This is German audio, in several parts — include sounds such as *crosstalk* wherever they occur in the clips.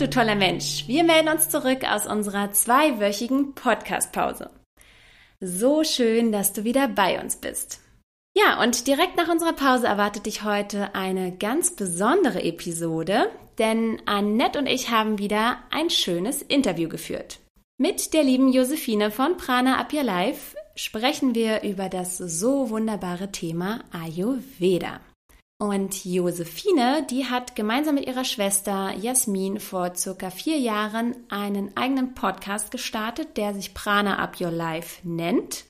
Du toller Mensch. Wir melden uns zurück aus unserer zweiwöchigen Podcast-Pause. So schön, dass du wieder bei uns bist. Ja, und direkt nach unserer Pause erwartet dich heute eine ganz besondere Episode, denn Annette und ich haben wieder ein schönes Interview geführt. Mit der lieben Josephine von Prana Up Your Life sprechen wir über das so wunderbare Thema Ayurveda. Und Josephine, die hat gemeinsam mit ihrer Schwester Jasmin vor circa vier Jahren einen eigenen Podcast gestartet, der sich Prana Up Your Life nennt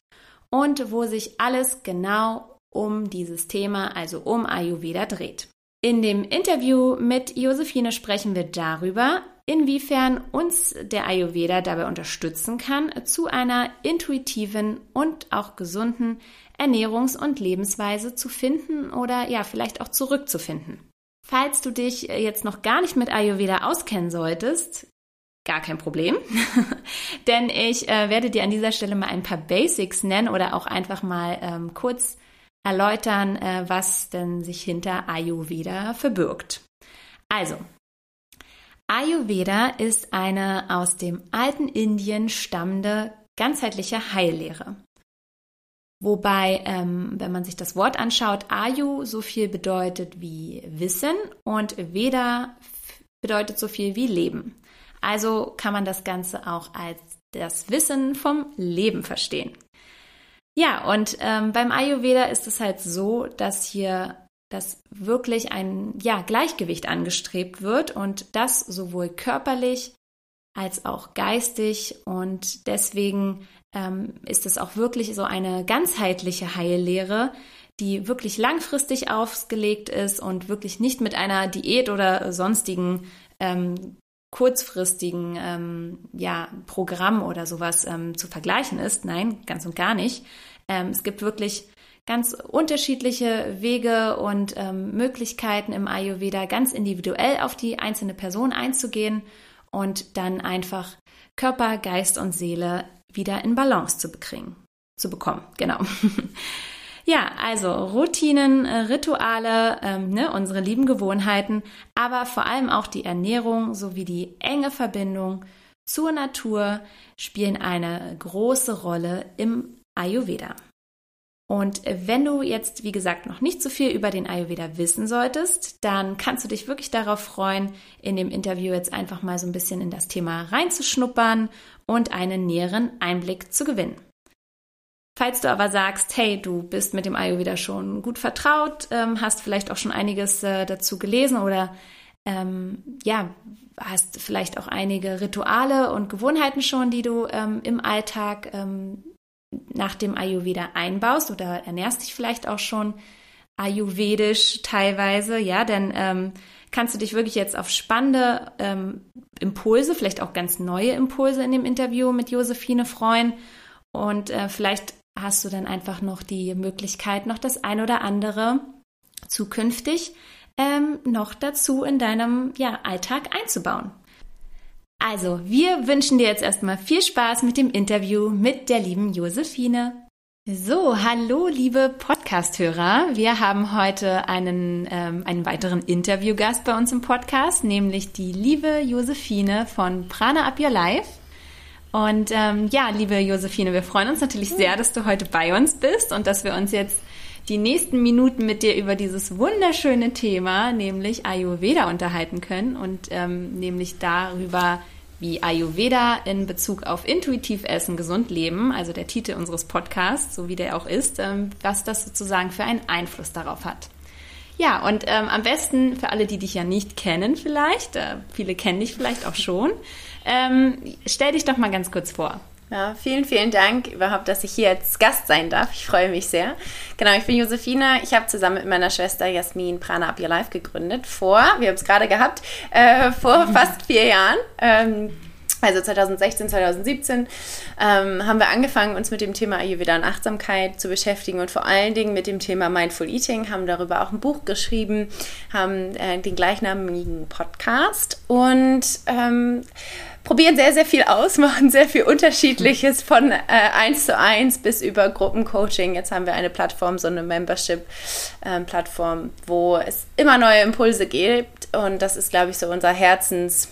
und wo sich alles genau um dieses Thema, also um Ayurveda dreht. In dem Interview mit Josephine sprechen wir darüber, inwiefern uns der Ayurveda dabei unterstützen kann, zu einer intuitiven und auch gesunden Ernährungs- und Lebensweise zu finden oder ja, vielleicht auch zurückzufinden. Falls du dich jetzt noch gar nicht mit Ayurveda auskennen solltest, gar kein Problem, *laughs* denn ich äh, werde dir an dieser Stelle mal ein paar Basics nennen oder auch einfach mal ähm, kurz erläutern, äh, was denn sich hinter Ayurveda verbirgt. Also, Ayurveda ist eine aus dem alten Indien stammende ganzheitliche Heillehre. Wobei, ähm, wenn man sich das Wort anschaut, Ayu so viel bedeutet wie Wissen und Veda bedeutet so viel wie Leben. Also kann man das Ganze auch als das Wissen vom Leben verstehen. Ja, und ähm, beim Ayurveda ist es halt so, dass hier dass wirklich ein ja, Gleichgewicht angestrebt wird und das sowohl körperlich als auch geistig und deswegen ähm, ist es auch wirklich so eine ganzheitliche Heillehre, die wirklich langfristig ausgelegt ist und wirklich nicht mit einer Diät oder sonstigen ähm, kurzfristigen ähm, ja, Programm oder sowas ähm, zu vergleichen ist. Nein, ganz und gar nicht. Ähm, es gibt wirklich ganz unterschiedliche Wege und ähm, Möglichkeiten im Ayurveda ganz individuell auf die einzelne Person einzugehen und dann einfach Körper, Geist und Seele wieder in Balance zu bekriegen, zu bekommen. Genau. *laughs* ja, also Routinen, äh, Rituale, ähm, ne, unsere lieben Gewohnheiten, aber vor allem auch die Ernährung sowie die enge Verbindung zur Natur spielen eine große Rolle im Ayurveda. Und wenn du jetzt, wie gesagt, noch nicht so viel über den Ayurveda wissen solltest, dann kannst du dich wirklich darauf freuen, in dem Interview jetzt einfach mal so ein bisschen in das Thema reinzuschnuppern und einen näheren Einblick zu gewinnen. Falls du aber sagst, hey, du bist mit dem Ayurveda schon gut vertraut, ähm, hast vielleicht auch schon einiges äh, dazu gelesen oder ähm, ja, hast vielleicht auch einige Rituale und Gewohnheiten schon, die du ähm, im Alltag ähm, nach dem Ayurveda einbaust oder ernährst dich vielleicht auch schon ayurvedisch teilweise, ja, denn ähm, kannst du dich wirklich jetzt auf spannende ähm, Impulse, vielleicht auch ganz neue Impulse in dem Interview mit Josephine freuen und äh, vielleicht hast du dann einfach noch die Möglichkeit, noch das ein oder andere zukünftig ähm, noch dazu in deinem ja, Alltag einzubauen. Also, wir wünschen dir jetzt erstmal viel Spaß mit dem Interview mit der lieben Josephine. So, hallo liebe Podcast-Hörer. Wir haben heute einen, ähm, einen weiteren Interviewgast bei uns im Podcast, nämlich die liebe Josephine von Prana Up Your Life. Und ähm, ja, liebe Josephine, wir freuen uns natürlich sehr, dass du heute bei uns bist und dass wir uns jetzt die nächsten Minuten mit dir über dieses wunderschöne Thema, nämlich Ayurveda, unterhalten können und ähm, nämlich darüber, wie Ayurveda in Bezug auf intuitiv Essen, gesund leben, also der Titel unseres Podcasts, so wie der auch ist, ähm, was das sozusagen für einen Einfluss darauf hat. Ja, und ähm, am besten für alle, die dich ja nicht kennen vielleicht, äh, viele kennen dich vielleicht auch schon, ähm, stell dich doch mal ganz kurz vor. Ja, vielen, vielen Dank überhaupt, dass ich hier als Gast sein darf. Ich freue mich sehr. Genau, ich bin Josefina. Ich habe zusammen mit meiner Schwester Jasmin Prana Up Your Life gegründet vor, wir haben es gerade gehabt, äh, vor *laughs* fast vier Jahren. Ähm, also 2016, 2017 ähm, haben wir angefangen, uns mit dem Thema Ayurveda und Achtsamkeit zu beschäftigen und vor allen Dingen mit dem Thema Mindful Eating, haben darüber auch ein Buch geschrieben, haben äh, den gleichnamigen Podcast und ähm, probieren sehr, sehr viel aus, *laughs* machen sehr viel Unterschiedliches von äh, 1 zu 1 bis über Gruppencoaching. Jetzt haben wir eine Plattform, so eine Membership-Plattform, ähm, wo es immer neue Impulse gibt und das ist, glaube ich, so unser Herzens-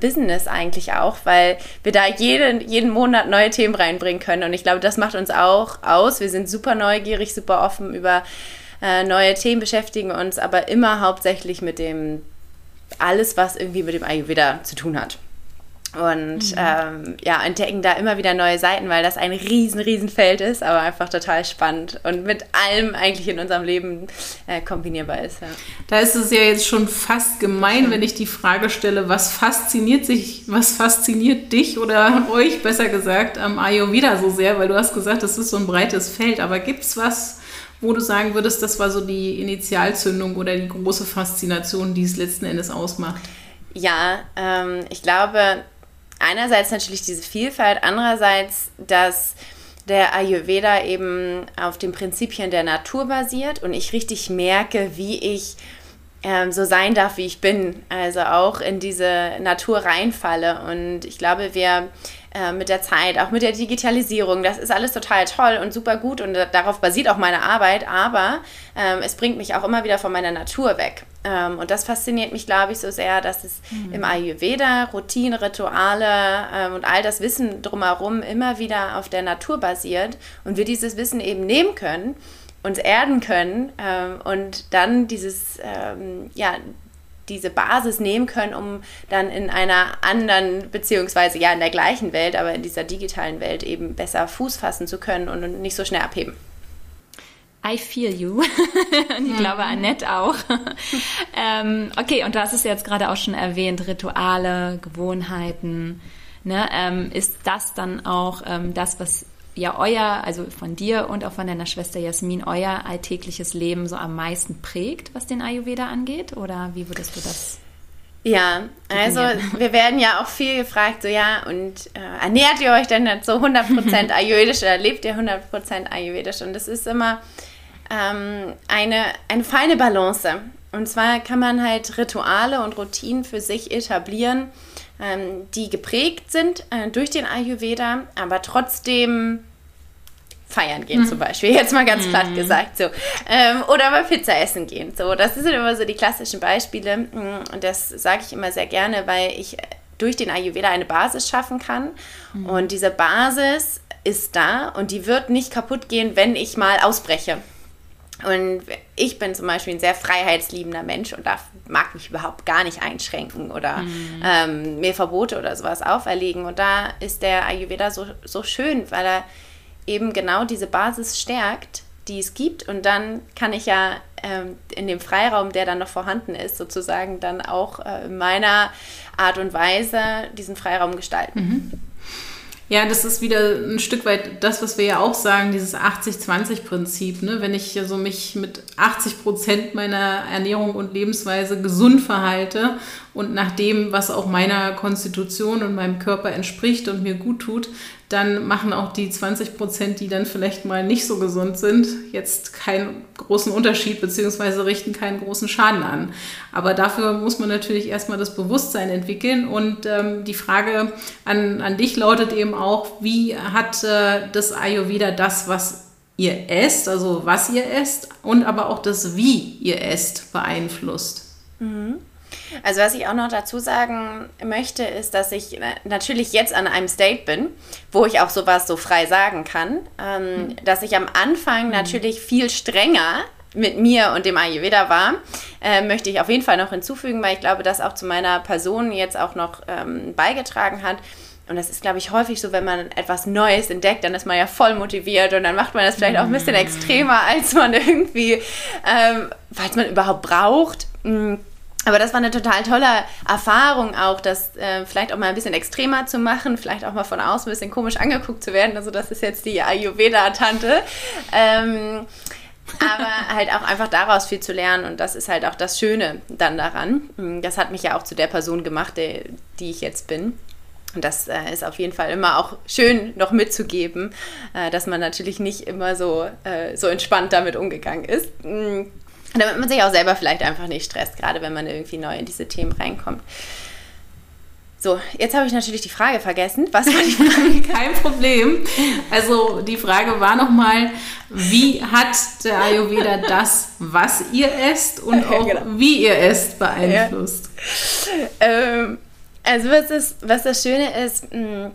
Business eigentlich auch, weil wir da jeden, jeden Monat neue Themen reinbringen können. Und ich glaube, das macht uns auch aus. Wir sind super neugierig, super offen über äh, neue Themen, beschäftigen uns aber immer hauptsächlich mit dem, alles, was irgendwie mit dem Ayurveda zu tun hat und mhm. ähm, ja, entdecken da immer wieder neue Seiten, weil das ein riesen, riesen Feld ist, aber einfach total spannend und mit allem eigentlich in unserem Leben äh, kombinierbar ist. Ja. Da ist es ja jetzt schon fast gemein, wenn ich die Frage stelle, was fasziniert sich, was fasziniert dich oder *laughs* euch besser gesagt am Ayurveda so sehr, weil du hast gesagt, das ist so ein breites Feld, aber gibt es was, wo du sagen würdest, das war so die Initialzündung oder die große Faszination, die es letzten Endes ausmacht? Ja, ähm, ich glaube, einerseits natürlich diese Vielfalt, andererseits, dass der Ayurveda eben auf den Prinzipien der Natur basiert und ich richtig merke, wie ich ähm, so sein darf, wie ich bin. Also auch in diese Natur reinfalle. Und ich glaube, wir äh, mit der Zeit, auch mit der Digitalisierung. Das ist alles total toll und super gut und darauf basiert auch meine Arbeit, aber ähm, es bringt mich auch immer wieder von meiner Natur weg. Ähm, und das fasziniert mich, glaube ich, so sehr, dass es mhm. im Ayurveda Routinen, Rituale ähm, und all das Wissen drumherum immer wieder auf der Natur basiert und wir dieses Wissen eben nehmen können uns erden können ähm, und dann dieses, ähm, ja, diese Basis nehmen können, um dann in einer anderen, beziehungsweise ja in der gleichen Welt, aber in dieser digitalen Welt eben besser Fuß fassen zu können und nicht so schnell abheben. I feel you. *laughs* und ich glaube, Annette auch. *laughs* ähm, okay, und du hast es jetzt gerade auch schon erwähnt, Rituale, Gewohnheiten. Ne? Ähm, ist das dann auch ähm, das, was ja euer, also von dir und auch von deiner Schwester Jasmin, euer alltägliches Leben so am meisten prägt, was den Ayurveda angeht? Oder wie würdest du das? Ja, also *laughs* wir werden ja auch viel gefragt, so ja, und äh, ernährt ihr euch denn so 100% *laughs* ayurvedisch oder lebt ihr 100% ayurvedisch? Und das ist immer ähm, eine, eine feine Balance. Und zwar kann man halt Rituale und Routinen für sich etablieren, ähm, die geprägt sind äh, durch den Ayurveda, aber trotzdem feiern gehen mhm. zum Beispiel, jetzt mal ganz mhm. platt gesagt so. Ähm, oder mal Pizza essen gehen. So, das sind immer so die klassischen Beispiele mm, und das sage ich immer sehr gerne, weil ich durch den Ayurveda eine Basis schaffen kann mhm. und diese Basis ist da und die wird nicht kaputt gehen, wenn ich mal ausbreche. Und ich bin zum Beispiel ein sehr freiheitsliebender Mensch und da mag mich überhaupt gar nicht einschränken oder mhm. ähm, mir Verbote oder sowas auferlegen. Und da ist der Ayurveda so, so schön, weil er eben genau diese Basis stärkt, die es gibt. Und dann kann ich ja ähm, in dem Freiraum, der dann noch vorhanden ist, sozusagen dann auch äh, in meiner Art und Weise diesen Freiraum gestalten. Mhm. Ja, das ist wieder ein Stück weit das, was wir ja auch sagen, dieses 80-20-Prinzip. Ne? Wenn ich so mich mit 80 Prozent meiner Ernährung und Lebensweise gesund verhalte und nach dem, was auch meiner Konstitution und meinem Körper entspricht und mir gut tut, dann machen auch die 20 Prozent, die dann vielleicht mal nicht so gesund sind, jetzt keinen großen Unterschied beziehungsweise richten keinen großen Schaden an. Aber dafür muss man natürlich erstmal das Bewusstsein entwickeln. Und ähm, die Frage an, an dich lautet eben auch, wie hat äh, das Ayurveda das, was ihr esst, also was ihr esst und aber auch das, wie ihr esst, beeinflusst? Mhm. Also was ich auch noch dazu sagen möchte, ist, dass ich natürlich jetzt an einem State bin, wo ich auch sowas so frei sagen kann, ähm, mhm. dass ich am Anfang mhm. natürlich viel strenger mit mir und dem Ayurveda war, äh, möchte ich auf jeden Fall noch hinzufügen, weil ich glaube, dass auch zu meiner Person jetzt auch noch ähm, beigetragen hat. Und das ist, glaube ich, häufig so, wenn man etwas Neues entdeckt, dann ist man ja voll motiviert und dann macht man das vielleicht auch ein bisschen mhm. extremer, als man irgendwie, ähm, falls man überhaupt braucht. Mm, aber das war eine total tolle Erfahrung auch, das äh, vielleicht auch mal ein bisschen extremer zu machen, vielleicht auch mal von außen ein bisschen komisch angeguckt zu werden. Also das ist jetzt die Ayurveda-Tante. Ähm, aber halt auch einfach daraus viel zu lernen und das ist halt auch das Schöne dann daran. Das hat mich ja auch zu der Person gemacht, die, die ich jetzt bin. Und das äh, ist auf jeden Fall immer auch schön noch mitzugeben, äh, dass man natürlich nicht immer so, äh, so entspannt damit umgegangen ist. Damit man sich auch selber vielleicht einfach nicht stresst, gerade wenn man irgendwie neu in diese Themen reinkommt. So, jetzt habe ich natürlich die Frage vergessen. Was war die Frage? *laughs* Kein Problem. Also die Frage war nochmal, wie hat der Ayurveda das, was ihr esst und *laughs* auch genau. wie ihr esst, beeinflusst? Ja. Ähm, also was, ist, was das Schöne ist, hm,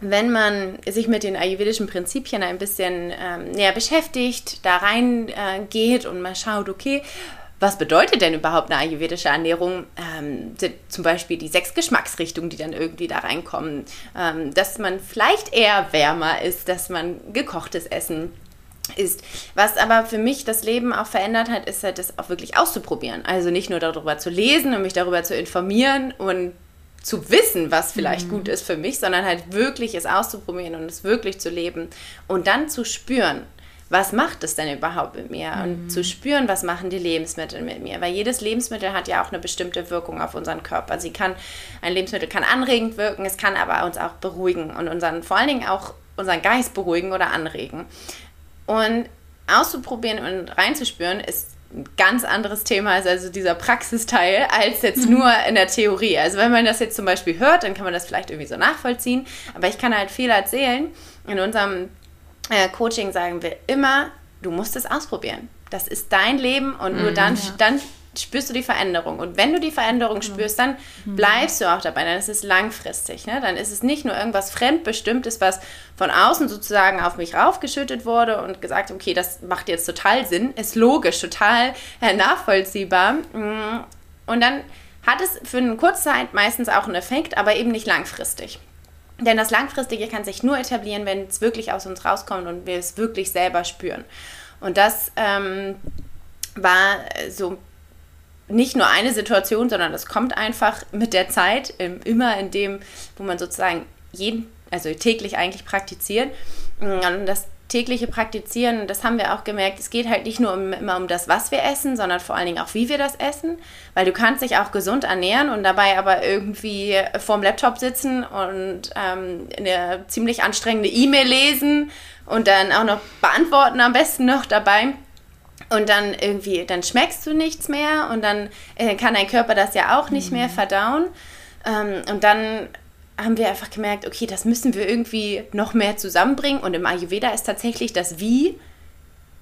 wenn man sich mit den ayurvedischen Prinzipien ein bisschen ähm, näher beschäftigt, da reingeht äh, und mal schaut, okay, was bedeutet denn überhaupt eine ayurvedische Ernährung? Ähm, zum Beispiel die sechs Geschmacksrichtungen, die dann irgendwie da reinkommen. Ähm, dass man vielleicht eher wärmer ist, dass man gekochtes Essen ist. Was aber für mich das Leben auch verändert hat, ist halt das auch wirklich auszuprobieren. Also nicht nur darüber zu lesen und mich darüber zu informieren und zu wissen, was vielleicht mhm. gut ist für mich, sondern halt wirklich es auszuprobieren und es wirklich zu leben und dann zu spüren, was macht es denn überhaupt mit mir? Mhm. Und zu spüren, was machen die Lebensmittel mit mir? Weil jedes Lebensmittel hat ja auch eine bestimmte Wirkung auf unseren Körper. Sie kann, ein Lebensmittel kann anregend wirken, es kann aber uns auch beruhigen und unseren, vor allen Dingen auch unseren Geist beruhigen oder anregen. Und auszuprobieren und reinzuspüren ist ein ganz anderes Thema ist also dieser Praxisteil als jetzt mhm. nur in der Theorie. Also wenn man das jetzt zum Beispiel hört, dann kann man das vielleicht irgendwie so nachvollziehen. Aber ich kann halt viel erzählen. In unserem äh, Coaching sagen wir immer, du musst es ausprobieren. Das ist dein Leben und nur mhm, dann, ja. dann spürst du die Veränderung. Und wenn du die Veränderung spürst, dann mhm. bleibst du auch dabei. Dann ist es langfristig. Ne? Dann ist es nicht nur irgendwas Fremdbestimmtes, was von außen sozusagen auf mich raufgeschüttet wurde und gesagt, okay, das macht jetzt total Sinn, ist logisch, total äh, nachvollziehbar. Mm. Und dann hat es für eine kurze Zeit meistens auch einen Effekt, aber eben nicht langfristig. Denn das Langfristige kann sich nur etablieren, wenn es wirklich aus uns rauskommt und wir es wirklich selber spüren. Und das ähm, war so nicht nur eine Situation, sondern das kommt einfach mit der Zeit, immer in dem, wo man sozusagen jeden, also täglich eigentlich praktiziert. Und das tägliche Praktizieren, das haben wir auch gemerkt, es geht halt nicht nur immer um das, was wir essen, sondern vor allen Dingen auch, wie wir das essen. Weil du kannst dich auch gesund ernähren und dabei aber irgendwie vorm Laptop sitzen und ähm, eine ziemlich anstrengende E-Mail lesen und dann auch noch beantworten am besten noch dabei. Und dann irgendwie, dann schmeckst du nichts mehr und dann äh, kann dein Körper das ja auch nicht mhm. mehr verdauen. Ähm, und dann haben wir einfach gemerkt, okay, das müssen wir irgendwie noch mehr zusammenbringen. Und im Ayurveda ist tatsächlich das Wie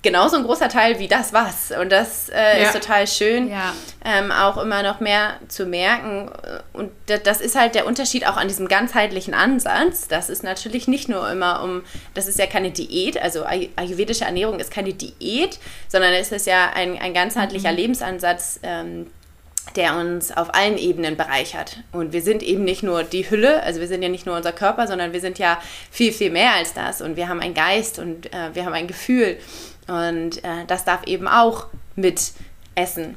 genauso ein großer Teil wie das Was. Und das äh, ja. ist total schön, ja. ähm, auch immer noch mehr zu merken. Und das ist halt der Unterschied auch an diesem ganzheitlichen Ansatz. Das ist natürlich nicht nur immer um, das ist ja keine Diät, also ayurvedische Ernährung ist keine Diät, sondern es ist ja ein, ein ganzheitlicher mhm. Lebensansatz. Ähm, der uns auf allen Ebenen bereichert. Und wir sind eben nicht nur die Hülle, also wir sind ja nicht nur unser Körper, sondern wir sind ja viel, viel mehr als das. Und wir haben einen Geist und äh, wir haben ein Gefühl. Und äh, das darf eben auch mit essen.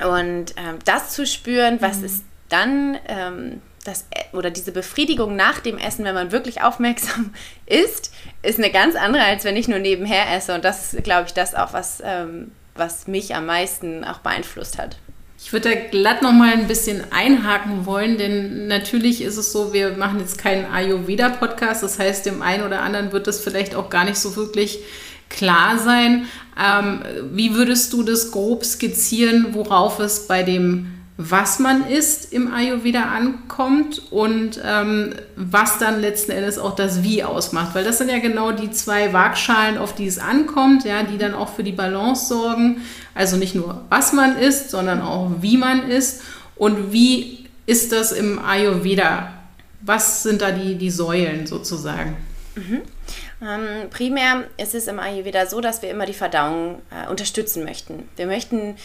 Und ähm, das zu spüren, was mhm. ist dann ähm, das e-, oder diese Befriedigung nach dem Essen, wenn man wirklich aufmerksam *laughs* ist, ist eine ganz andere, als wenn ich nur nebenher esse. Und das ist, glaube ich, das auch, was, ähm, was mich am meisten auch beeinflusst hat. Ich würde da glatt noch mal ein bisschen einhaken wollen, denn natürlich ist es so, wir machen jetzt keinen Ayurveda-Podcast. Das heißt, dem einen oder anderen wird das vielleicht auch gar nicht so wirklich klar sein. Ähm, wie würdest du das grob skizzieren, worauf es bei dem was man isst im Ayurveda ankommt und ähm, was dann letzten Endes auch das Wie ausmacht. Weil das sind ja genau die zwei Waagschalen, auf die es ankommt, ja, die dann auch für die Balance sorgen. Also nicht nur was man isst, sondern auch wie man isst. Und wie ist das im Ayurveda? Was sind da die, die Säulen sozusagen? Mhm. Ähm, primär ist es im Ayurveda so, dass wir immer die Verdauung äh, unterstützen möchten. Wir möchten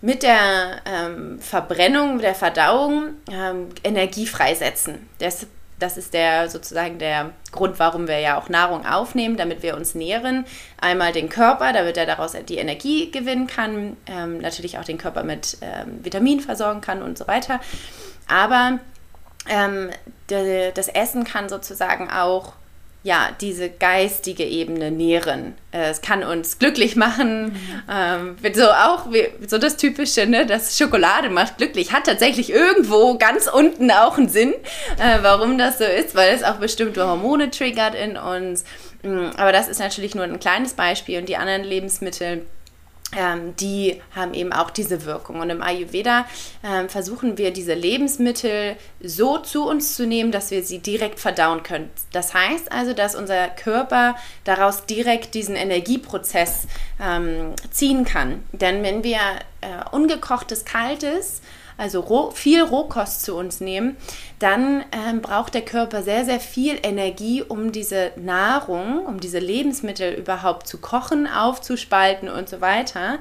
mit der ähm, Verbrennung, der Verdauung ähm, Energie freisetzen. Das das ist der sozusagen der Grund, warum wir ja auch Nahrung aufnehmen, damit wir uns nähren. Einmal den Körper, damit er daraus die Energie gewinnen kann, ähm, natürlich auch den Körper mit ähm, Vitaminen versorgen kann und so weiter. Aber ähm, de, das Essen kann sozusagen auch ja, diese geistige Ebene nähren. Äh, es kann uns glücklich machen. Mhm. Ähm, so auch wie, so das Typische, ne, dass Schokolade macht glücklich, hat tatsächlich irgendwo ganz unten auch einen Sinn, äh, warum das so ist, weil es auch bestimmte Hormone triggert in uns. Mm, aber das ist natürlich nur ein kleines Beispiel und die anderen Lebensmittel ähm, die haben eben auch diese Wirkung. Und im Ayurveda ähm, versuchen wir diese Lebensmittel so zu uns zu nehmen, dass wir sie direkt verdauen können. Das heißt also, dass unser Körper daraus direkt diesen Energieprozess ähm, ziehen kann. Denn wenn wir äh, ungekochtes, kaltes also roh, viel Rohkost zu uns nehmen, dann ähm, braucht der Körper sehr, sehr viel Energie, um diese Nahrung, um diese Lebensmittel überhaupt zu kochen, aufzuspalten und so weiter.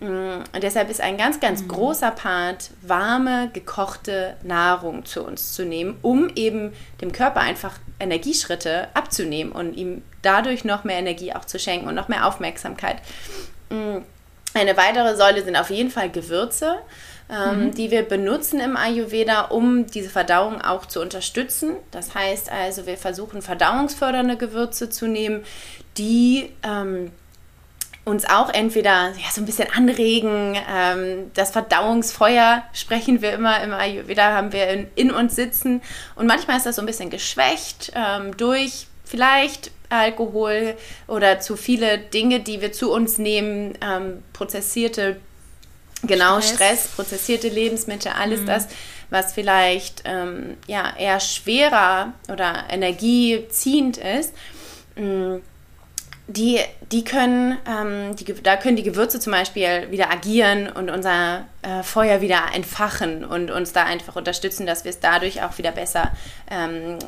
Mm, und deshalb ist ein ganz, ganz mhm. großer Part, warme, gekochte Nahrung zu uns zu nehmen, um eben dem Körper einfach Energieschritte abzunehmen und ihm dadurch noch mehr Energie auch zu schenken und noch mehr Aufmerksamkeit. Mm, eine weitere Säule sind auf jeden Fall Gewürze ähm, mhm. die wir benutzen im Ayurveda, um diese Verdauung auch zu unterstützen. Das heißt also, wir versuchen verdauungsfördernde Gewürze zu nehmen, die ähm, uns auch entweder ja, so ein bisschen anregen. Ähm, das Verdauungsfeuer sprechen wir immer im Ayurveda, haben wir in, in uns sitzen. Und manchmal ist das so ein bisschen geschwächt ähm, durch vielleicht Alkohol oder zu viele Dinge, die wir zu uns nehmen, ähm, prozessierte Genau, Stress, Stress prozessierte Lebensmittel, alles mhm. das, was vielleicht ähm, ja, eher schwerer oder energieziehend ist. Mm, die, die können, ähm, die, da können die Gewürze zum Beispiel wieder agieren und unser äh, Feuer wieder entfachen und uns da einfach unterstützen, dass wir es dadurch auch wieder besser ähm,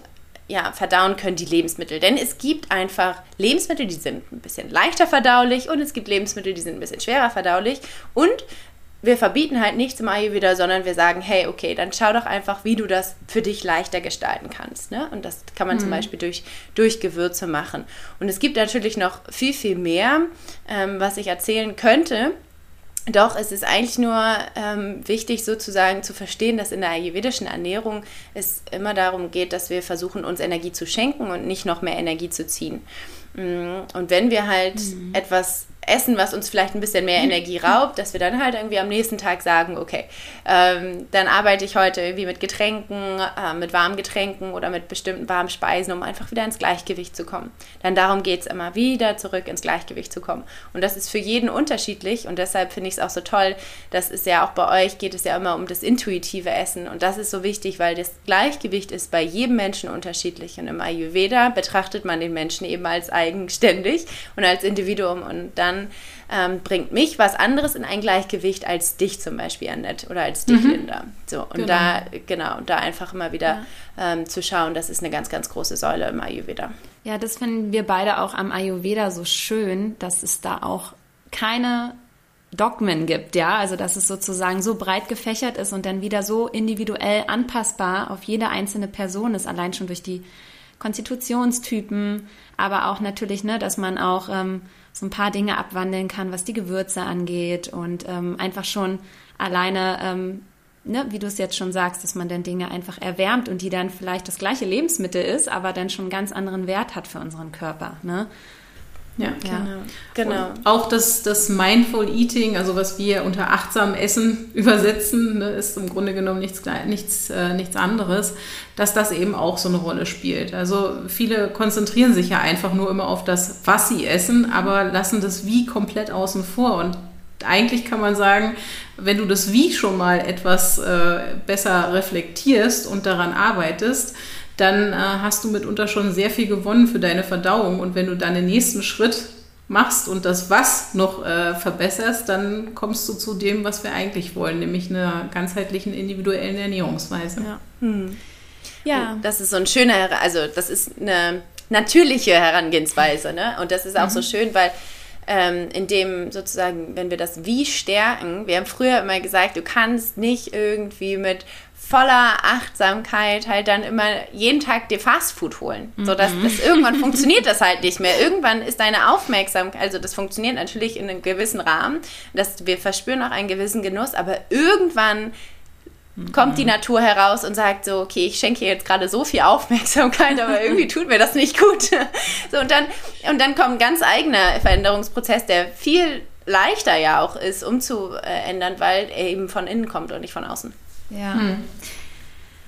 ja, verdauen können, die Lebensmittel. Denn es gibt einfach Lebensmittel, die sind ein bisschen leichter verdaulich und es gibt Lebensmittel, die sind ein bisschen schwerer verdaulich. Und wir verbieten halt nichts im Ayurveda, sondern wir sagen, hey, okay, dann schau doch einfach, wie du das für dich leichter gestalten kannst. Ne? Und das kann man mhm. zum Beispiel durch, durch Gewürze machen. Und es gibt natürlich noch viel, viel mehr, ähm, was ich erzählen könnte. Doch es ist eigentlich nur ähm, wichtig sozusagen zu verstehen, dass in der ayurvedischen Ernährung es immer darum geht, dass wir versuchen, uns Energie zu schenken und nicht noch mehr Energie zu ziehen. Mm, und wenn wir halt mhm. etwas essen, was uns vielleicht ein bisschen mehr Energie raubt, dass wir dann halt irgendwie am nächsten Tag sagen, okay, ähm, dann arbeite ich heute irgendwie mit Getränken, äh, mit warmen Getränken oder mit bestimmten warmen Speisen, um einfach wieder ins Gleichgewicht zu kommen. Dann darum geht es immer, wieder zurück ins Gleichgewicht zu kommen. Und das ist für jeden unterschiedlich und deshalb finde ich es auch so toll, dass es ja auch bei euch geht es ja immer um das intuitive Essen und das ist so wichtig, weil das Gleichgewicht ist bei jedem Menschen unterschiedlich und im Ayurveda betrachtet man den Menschen eben als eigenständig und als Individuum und dann dann ähm, bringt mich was anderes in ein Gleichgewicht als dich zum Beispiel, Annette, oder als dich, mhm. Linda. So, und genau. da, genau, und da einfach immer wieder ja. ähm, zu schauen, das ist eine ganz, ganz große Säule im Ayurveda. Ja, das finden wir beide auch am Ayurveda so schön, dass es da auch keine Dogmen gibt, ja, also dass es sozusagen so breit gefächert ist und dann wieder so individuell anpassbar auf jede einzelne Person ist, allein schon durch die Konstitutionstypen, aber auch natürlich, ne, dass man auch ähm, so ein paar Dinge abwandeln kann, was die Gewürze angeht und ähm, einfach schon alleine, ähm, ne, wie du es jetzt schon sagst, dass man dann Dinge einfach erwärmt und die dann vielleicht das gleiche Lebensmittel ist, aber dann schon einen ganz anderen Wert hat für unseren Körper. Ne? Ja, genau. genau. auch das, das Mindful Eating, also was wir unter achtsam Essen *laughs* übersetzen, ne, ist im Grunde genommen nichts, nichts, äh, nichts anderes, dass das eben auch so eine Rolle spielt. Also viele konzentrieren sich ja einfach nur immer auf das, was sie essen, aber lassen das Wie komplett außen vor. Und eigentlich kann man sagen, wenn du das Wie schon mal etwas äh, besser reflektierst und daran arbeitest, dann äh, hast du mitunter schon sehr viel gewonnen für deine Verdauung. Und wenn du dann den nächsten Schritt machst und das Was noch äh, verbesserst, dann kommst du zu dem, was wir eigentlich wollen, nämlich einer ganzheitlichen individuellen Ernährungsweise. Ja. Hm. ja. Das ist so ein schöner, also das ist eine natürliche Herangehensweise. Ne? Und das ist auch mhm. so schön, weil ähm, in dem sozusagen, wenn wir das Wie stärken, wir haben früher immer gesagt, du kannst nicht irgendwie mit voller Achtsamkeit halt dann immer jeden Tag dir Fastfood holen. So dass das irgendwann *laughs* funktioniert das halt nicht mehr. Irgendwann ist deine Aufmerksamkeit, also das funktioniert natürlich in einem gewissen Rahmen, dass wir verspüren auch einen gewissen Genuss, aber irgendwann kommt die Natur heraus und sagt so, okay, ich schenke jetzt gerade so viel Aufmerksamkeit, aber *laughs* irgendwie tut mir das nicht gut. So, und dann, und dann kommt ein ganz eigener Veränderungsprozess, der viel leichter ja auch ist, umzuändern, weil er eben von innen kommt und nicht von außen. Ja. Hm.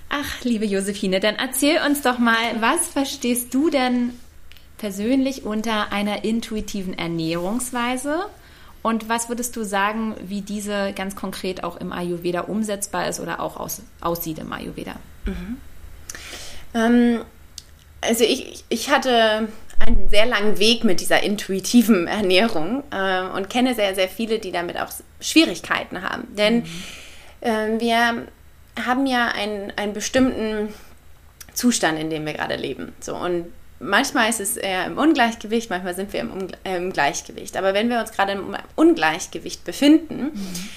Ach, liebe Josephine, dann erzähl uns doch mal, was verstehst du denn persönlich unter einer intuitiven Ernährungsweise? Und was würdest du sagen, wie diese ganz konkret auch im Ayurveda umsetzbar ist oder auch aus, aussieht im Ayurveda? Mhm. Ähm, also ich, ich hatte einen sehr langen Weg mit dieser intuitiven Ernährung äh, und kenne sehr, sehr viele, die damit auch Schwierigkeiten haben. Denn mhm. äh, wir haben ja einen, einen bestimmten Zustand, in dem wir gerade leben. So, und manchmal ist es eher im Ungleichgewicht, manchmal sind wir im, äh, im Gleichgewicht. Aber wenn wir uns gerade im Ungleichgewicht befinden, mhm.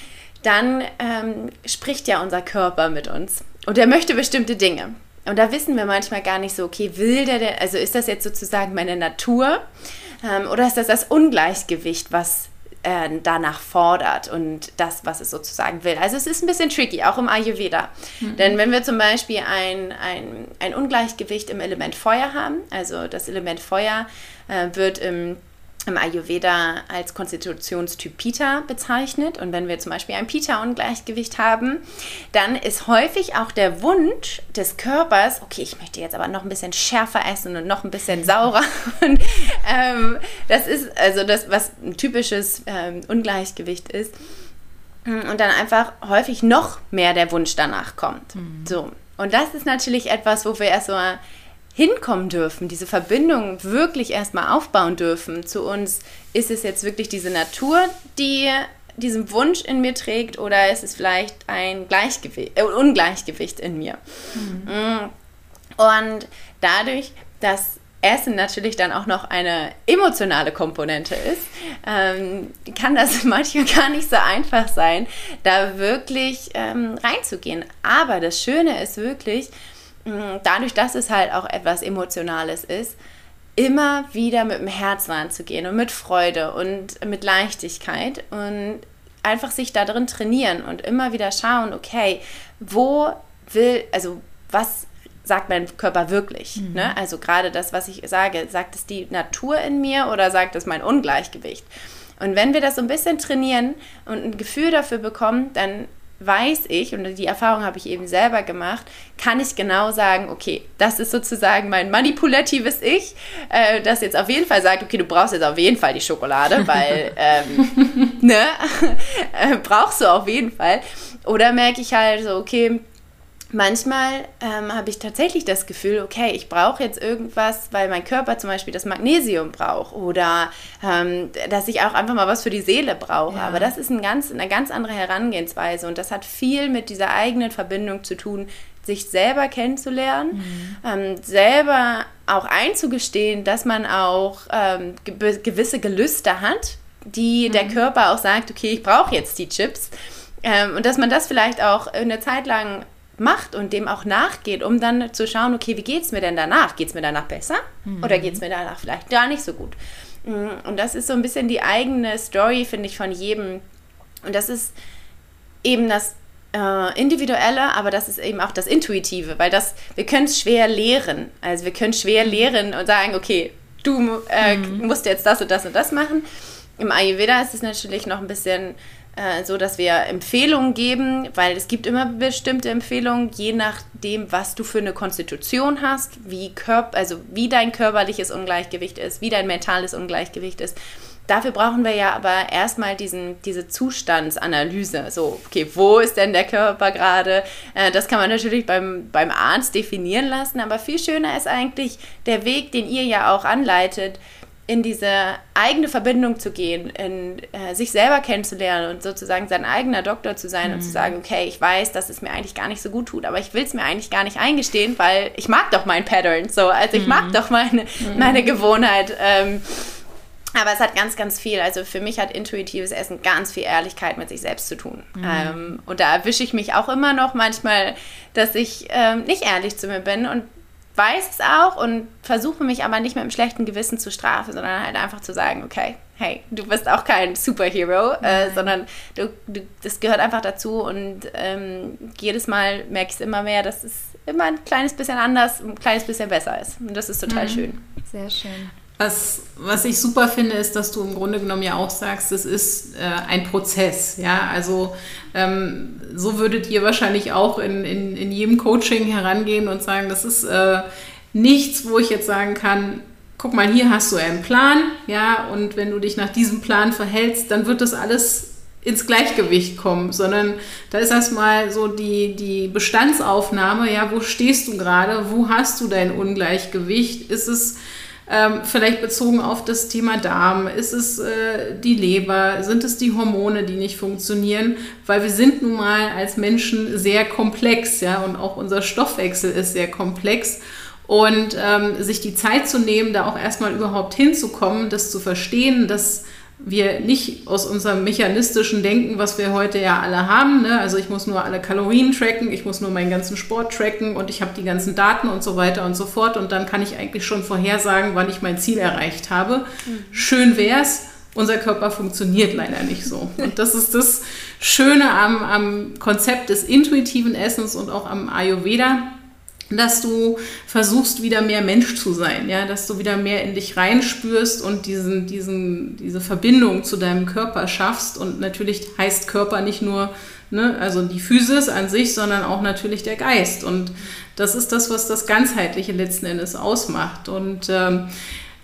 dann ähm, spricht ja unser Körper mit uns. Und er möchte bestimmte Dinge. Und da wissen wir manchmal gar nicht so, okay, will der denn, also ist das jetzt sozusagen meine Natur? Ähm, oder ist das das Ungleichgewicht, was äh, danach fordert und das, was es sozusagen will. Also es ist ein bisschen tricky, auch im Ayurveda. Mhm. Denn wenn wir zum Beispiel ein, ein, ein Ungleichgewicht im Element Feuer haben, also das Element Feuer äh, wird im im Ayurveda als Konstitutionstyp Pita bezeichnet. Und wenn wir zum Beispiel ein Pita-Ungleichgewicht haben, dann ist häufig auch der Wunsch des Körpers, okay, ich möchte jetzt aber noch ein bisschen schärfer essen und noch ein bisschen saurer. *laughs* Und, ähm, das ist also das, was ein typisches ähm, Ungleichgewicht ist. Und dann einfach häufig noch mehr der Wunsch danach kommt. Mhm. So. Und das ist natürlich etwas, wo wir erstmal hinkommen dürfen, diese Verbindung wirklich erstmal aufbauen dürfen zu uns. Ist es jetzt wirklich diese Natur, die diesen Wunsch in mir trägt oder ist es vielleicht ein Gleichgewicht, äh, Ungleichgewicht in mir? Mhm. Und dadurch, dass Essen natürlich dann auch noch eine emotionale Komponente ist, ähm, kann das *laughs* manchmal gar nicht so einfach sein, da wirklich ähm, reinzugehen. Aber das Schöne ist wirklich, Mm, dadurch, dass es halt auch etwas Emotionales ist, immer wieder mit dem Herz ranzugehen und mit Freude und mit Leichtigkeit und einfach sich da drin trainieren und immer wieder schauen, okay, wo will, also was sagt mein Körper wirklich? Mhm. Ne? Also gerade das, was ich sage, sagt es die Natur in mir oder sagt es mein Ungleichgewicht? Und wenn wir das so ein bisschen trainieren und ein Gefühl dafür bekommen, dann weiß ich, und die Erfahrung habe ich eben selber gemacht, kann ich genau sagen, okay, das ist sozusagen mein manipulatives Ich, äh, das jetzt auf jeden Fall sagt, okay, du brauchst jetzt auf jeden Fall die Schokolade, *laughs* weil, ähm, ne, *laughs* äh, brauchst du auf jeden Fall. Oder merke ich halt so, okay, manchmal ähm, habe ich tatsächlich das Gefühl, okay, ich brauche jetzt irgendwas, weil mein Körper zum Beispiel das Magnesium braucht oder ähm, dass ich auch einfach mal was für die Seele brauche. Ja. Aber das ist ein ganz, eine ganz andere Herangehensweise und das hat viel mit dieser eigenen Verbindung zu tun, sich selber kennenzulernen, mhm. ähm, selber auch einzugestehen, dass man auch ähm, ge gewisse Gelüste hat, die mhm. der Körper auch sagt, okay, ich brauche jetzt die Chips. Ähm, und dass man das vielleicht auch eine Zeit lang macht und dem auch nachgeht, um dann zu schauen, okay, wie geht es mir denn danach? Geht es mir danach besser mhm. oder geht es mir danach vielleicht gar nicht so gut? Mm, und das ist so ein bisschen die eigene Story, finde ich, von jedem. Und das ist eben das äh, Individuelle, aber das ist eben auch das Intuitive, weil das, wir können es schwer lehren. Also wir können schwer mhm. lehren und sagen, okay, du äh, mhm. musst jetzt das und das und das machen. Im Ayurveda ist es natürlich noch ein bisschen äh, so dass wir Empfehlungen geben, weil es gibt immer bestimmte Empfehlungen, je nachdem, was du für eine Konstitution hast, wie, Körp also wie dein körperliches Ungleichgewicht ist, wie dein mentales Ungleichgewicht ist. Dafür brauchen wir ja aber erstmal diesen, diese Zustandsanalyse. So, okay, wo ist denn der Körper gerade? Äh, das kann man natürlich beim, beim Arzt definieren lassen, aber viel schöner ist eigentlich der Weg, den ihr ja auch anleitet, in diese eigene Verbindung zu gehen, in äh, sich selber kennenzulernen und sozusagen sein eigener Doktor zu sein mhm. und zu mhm. sagen, okay, ich weiß, dass es mir eigentlich gar nicht so gut tut, aber ich will es mir eigentlich gar nicht eingestehen, weil ich mag doch mein Pattern so, also ich mhm. mag doch meine, mhm. meine Gewohnheit. Ähm, aber es hat ganz, ganz viel, also für mich hat intuitives Essen ganz viel Ehrlichkeit mit sich selbst zu tun. Mhm. Ähm, und da erwische ich mich auch immer noch manchmal, dass ich ähm, nicht ehrlich zu mir bin und weiß es auch und versuche mich aber nicht mit einem schlechten Gewissen zu strafen, sondern halt einfach zu sagen, okay, hey, du bist auch kein Superhero, äh, sondern du, du, das gehört einfach dazu und ähm, jedes Mal merke ich es immer mehr, dass es immer ein kleines bisschen anders, ein kleines bisschen besser ist. Und das ist total mhm. schön. Sehr schön. Was, was ich super finde, ist, dass du im Grunde genommen ja auch sagst, es ist äh, ein Prozess. Ja, also ähm, so würdet ihr wahrscheinlich auch in, in, in jedem Coaching herangehen und sagen, das ist äh, nichts, wo ich jetzt sagen kann, guck mal, hier hast du einen Plan, ja, und wenn du dich nach diesem Plan verhältst, dann wird das alles ins Gleichgewicht kommen, sondern da ist erstmal so die, die Bestandsaufnahme, ja, wo stehst du gerade, wo hast du dein Ungleichgewicht? Ist es ähm, vielleicht bezogen auf das Thema Darm, ist es äh, die Leber, sind es die Hormone, die nicht funktionieren, weil wir sind nun mal als Menschen sehr komplex, ja, und auch unser Stoffwechsel ist sehr komplex. Und ähm, sich die Zeit zu nehmen, da auch erstmal überhaupt hinzukommen, das zu verstehen, dass wir nicht aus unserem mechanistischen Denken, was wir heute ja alle haben, ne? also ich muss nur alle Kalorien tracken, ich muss nur meinen ganzen Sport tracken und ich habe die ganzen Daten und so weiter und so fort und dann kann ich eigentlich schon vorhersagen, wann ich mein Ziel erreicht habe. Mhm. Schön wär's, unser Körper funktioniert leider nicht so. Und das ist das Schöne am, am Konzept des intuitiven Essens und auch am Ayurveda dass du versuchst, wieder mehr Mensch zu sein, ja, dass du wieder mehr in dich reinspürst und diesen, diesen, diese Verbindung zu deinem Körper schaffst. Und natürlich heißt Körper nicht nur, ne, also die Physis an sich, sondern auch natürlich der Geist. Und das ist das, was das Ganzheitliche letzten Endes ausmacht. Und ähm,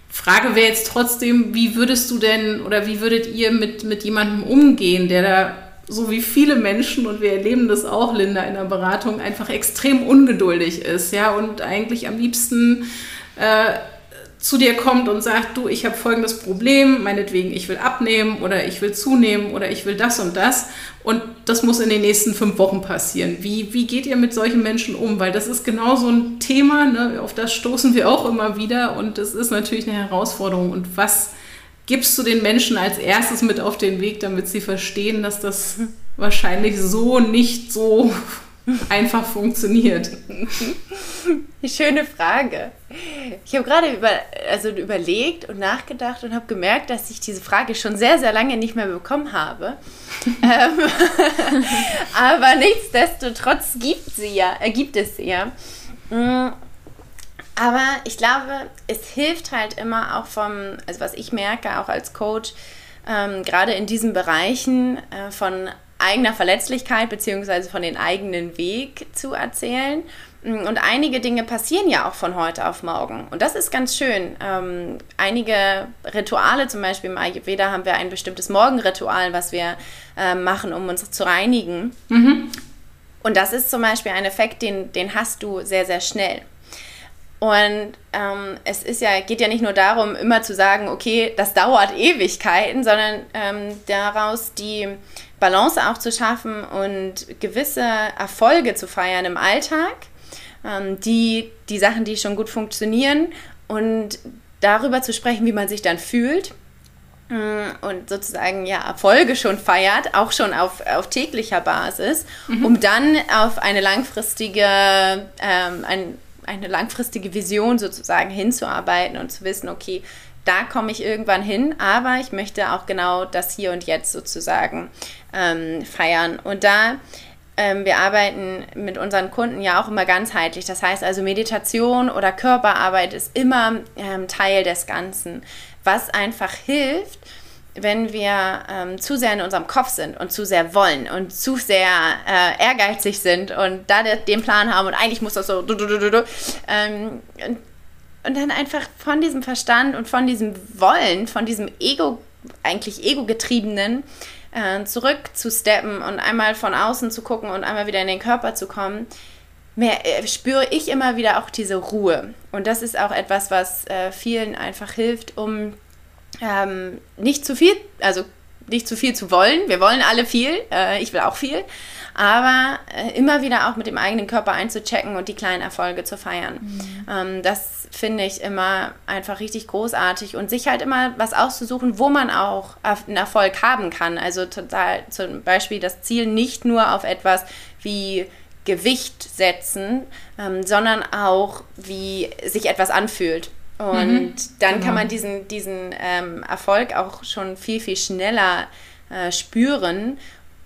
Frage wäre jetzt trotzdem, wie würdest du denn oder wie würdet ihr mit, mit jemandem umgehen, der da so wie viele Menschen, und wir erleben das auch, Linda, in der Beratung, einfach extrem ungeduldig ist, ja, und eigentlich am liebsten äh, zu dir kommt und sagt, du, ich habe folgendes Problem, meinetwegen, ich will abnehmen oder ich will zunehmen oder ich will das und das und das muss in den nächsten fünf Wochen passieren. Wie, wie geht ihr mit solchen Menschen um? Weil das ist genau so ein Thema, ne, auf das stoßen wir auch immer wieder und das ist natürlich eine Herausforderung. Und was gibst du den Menschen als erstes mit auf den Weg, damit sie verstehen, dass das wahrscheinlich so nicht so *laughs* einfach funktioniert? Schöne Frage. Ich habe gerade über, also überlegt und nachgedacht und habe gemerkt, dass ich diese Frage schon sehr, sehr lange nicht mehr bekommen habe. *laughs* ähm, *laughs* aber nichtsdestotrotz gibt, sie ja, äh, gibt es sie ja. Aber ich glaube, es hilft halt immer auch vom, also was ich merke, auch als Coach, ähm, gerade in diesen Bereichen äh, von eigener Verletzlichkeit beziehungsweise von den eigenen Weg zu erzählen. Mm, und einige Dinge passieren ja auch von heute auf morgen. Und das ist ganz schön. Ähm, einige Rituale, zum Beispiel im Ayurveda haben wir ein bestimmtes Morgenritual, was wir äh, machen, um uns zu reinigen. Mhm. Und das ist zum Beispiel ein Effekt, den, den hast du sehr, sehr schnell. Und ähm, es ist ja, geht ja nicht nur darum, immer zu sagen, okay, das dauert Ewigkeiten, sondern ähm, daraus die Balance auch zu schaffen und gewisse Erfolge zu feiern im Alltag, ähm, die, die Sachen, die schon gut funktionieren und darüber zu sprechen, wie man sich dann fühlt mm, und sozusagen ja Erfolge schon feiert, auch schon auf, auf täglicher Basis, mhm. um dann auf eine langfristige, ähm, ein, eine langfristige Vision sozusagen hinzuarbeiten und zu wissen, okay, da komme ich irgendwann hin, aber ich möchte auch genau das hier und jetzt sozusagen ähm, feiern. Und da ähm, wir arbeiten mit unseren Kunden ja auch immer ganzheitlich. Das heißt also Meditation oder Körperarbeit ist immer ähm, Teil des Ganzen, was einfach hilft, wenn wir ähm, zu sehr in unserem Kopf sind und zu sehr wollen und zu sehr äh, ehrgeizig sind und da den Plan haben und eigentlich muss das so du, du, du, ähm, und, und dann einfach von diesem Verstand und von diesem Wollen, von diesem Ego, eigentlich ego-getriebenen, äh, zurück zu steppen und einmal von außen zu gucken und einmal wieder in den Körper zu kommen, mehr, äh, spüre ich immer wieder auch diese Ruhe. Und das ist auch etwas, was äh, vielen einfach hilft, um ähm, nicht zu viel, also nicht zu viel zu wollen. Wir wollen alle viel, äh, ich will auch viel, aber äh, immer wieder auch mit dem eigenen Körper einzuchecken und die kleinen Erfolge zu feiern. Mhm. Ähm, das finde ich immer einfach richtig großartig und sich halt immer was auszusuchen, wo man auch einen Erfolg haben kann. Also total zum Beispiel das Ziel nicht nur auf etwas wie Gewicht setzen, ähm, sondern auch wie sich etwas anfühlt. Und mhm, dann genau. kann man diesen, diesen ähm, Erfolg auch schon viel, viel schneller äh, spüren.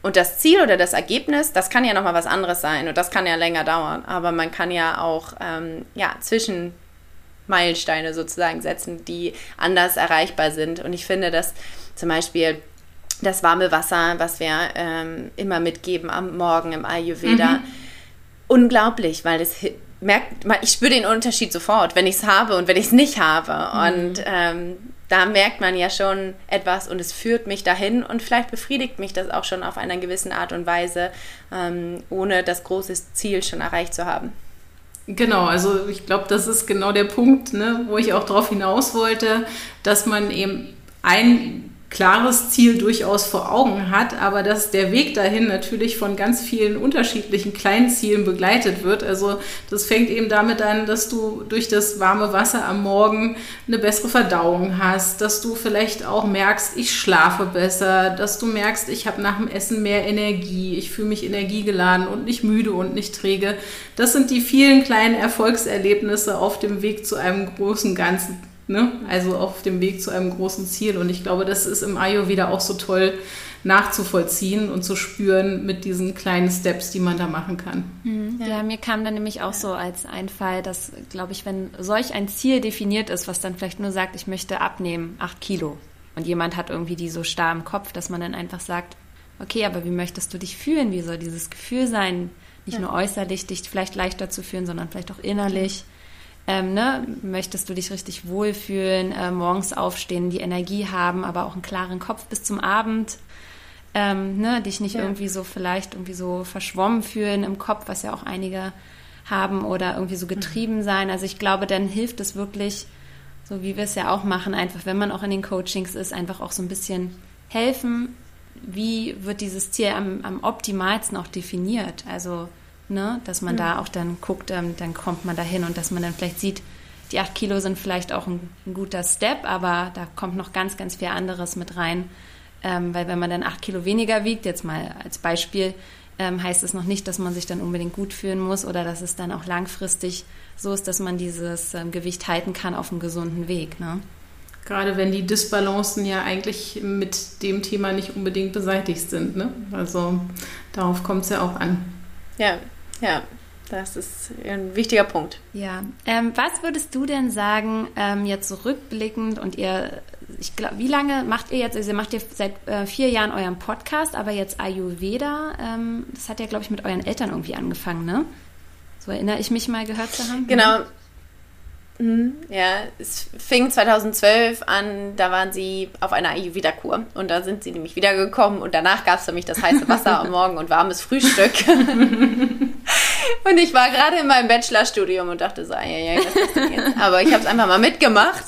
Und das Ziel oder das Ergebnis, das kann ja nochmal was anderes sein und das kann ja länger dauern. Aber man kann ja auch ähm, ja, zwischen Meilensteine sozusagen setzen, die anders erreichbar sind. Und ich finde, dass zum Beispiel das warme Wasser, was wir ähm, immer mitgeben am Morgen im Ayurveda, mhm. unglaublich, weil es merkt, ich spüre den Unterschied sofort, wenn ich es habe und wenn ich es nicht habe. Mhm. Und ähm, da merkt man ja schon etwas und es führt mich dahin und vielleicht befriedigt mich das auch schon auf einer gewissen Art und Weise, ähm, ohne das große Ziel schon erreicht zu haben. Genau, also ich glaube, das ist genau der Punkt, ne, wo ich auch darauf hinaus wollte, dass man eben ein klares Ziel durchaus vor Augen hat, aber dass der Weg dahin natürlich von ganz vielen unterschiedlichen kleinen Zielen begleitet wird. Also das fängt eben damit an, dass du durch das warme Wasser am Morgen eine bessere Verdauung hast, dass du vielleicht auch merkst, ich schlafe besser, dass du merkst, ich habe nach dem Essen mehr Energie, ich fühle mich energiegeladen und nicht müde und nicht träge. Das sind die vielen kleinen Erfolgserlebnisse auf dem Weg zu einem großen Ganzen Ne? Also auf dem Weg zu einem großen Ziel. Und ich glaube, das ist im Ayurveda auch so toll nachzuvollziehen und zu spüren mit diesen kleinen Steps, die man da machen kann. Mhm. Ja, mir kam dann nämlich auch so als Einfall, dass, glaube ich, wenn solch ein Ziel definiert ist, was dann vielleicht nur sagt, ich möchte abnehmen, acht Kilo, und jemand hat irgendwie die so starr im Kopf, dass man dann einfach sagt, okay, aber wie möchtest du dich fühlen? Wie soll dieses Gefühl sein? Nicht ja. nur äußerlich dich vielleicht leichter zu fühlen, sondern vielleicht auch innerlich. Ähm, ne? Möchtest du dich richtig wohlfühlen, äh, morgens aufstehen, die Energie haben, aber auch einen klaren Kopf bis zum Abend? Ähm, ne? Dich nicht ja. irgendwie so vielleicht irgendwie so verschwommen fühlen im Kopf, was ja auch einige haben oder irgendwie so getrieben mhm. sein. Also ich glaube, dann hilft es wirklich, so wie wir es ja auch machen, einfach, wenn man auch in den Coachings ist, einfach auch so ein bisschen helfen, wie wird dieses Ziel am, am optimalsten auch definiert. Also ne? dass man mhm. da auch dann guckt, ähm, dann kommt man da hin und dass man dann vielleicht sieht, die acht Kilo sind vielleicht auch ein, ein, guter Step, aber da kommt noch ganz, ganz viel anderes mit rein. Ähm, weil wenn man dann acht Kilo weniger wiegt, jetzt mal als Beispiel, ähm, heißt es noch nicht, dass man sich dann unbedingt gut fühlen muss oder dass es dann auch langfristig so ist, dass man dieses ähm, Gewicht halten kann auf einem gesunden Weg. Ne? Gerade wenn die Disbalancen ja eigentlich mit dem Thema nicht unbedingt beseitigt sind. Ne? Also darauf kommt es ja auch an. Ja, ja, das ist ein wichtiger Punkt. Ja. Ähm, was würdest du denn sagen, ähm, jetzt zurückblickend so und ihr, ich glaube, wie lange macht ihr jetzt, also ihr macht ihr seit äh, vier Jahren euren Podcast, aber jetzt Ayurveda, ähm, das hat ja, glaube ich, mit euren Eltern irgendwie angefangen, ne? So erinnere ich mich mal gehört zu haben. Genau. Ja, es fing 2012 an, da waren sie auf einer Ayurveda-Kur und da sind sie nämlich wiedergekommen und danach gab es für mich das heiße Wasser am Morgen und warmes Frühstück. *laughs* und ich war gerade in meinem Bachelorstudium und dachte so, ja, ja, was ist denn jetzt? Aber ich habe es einfach mal mitgemacht,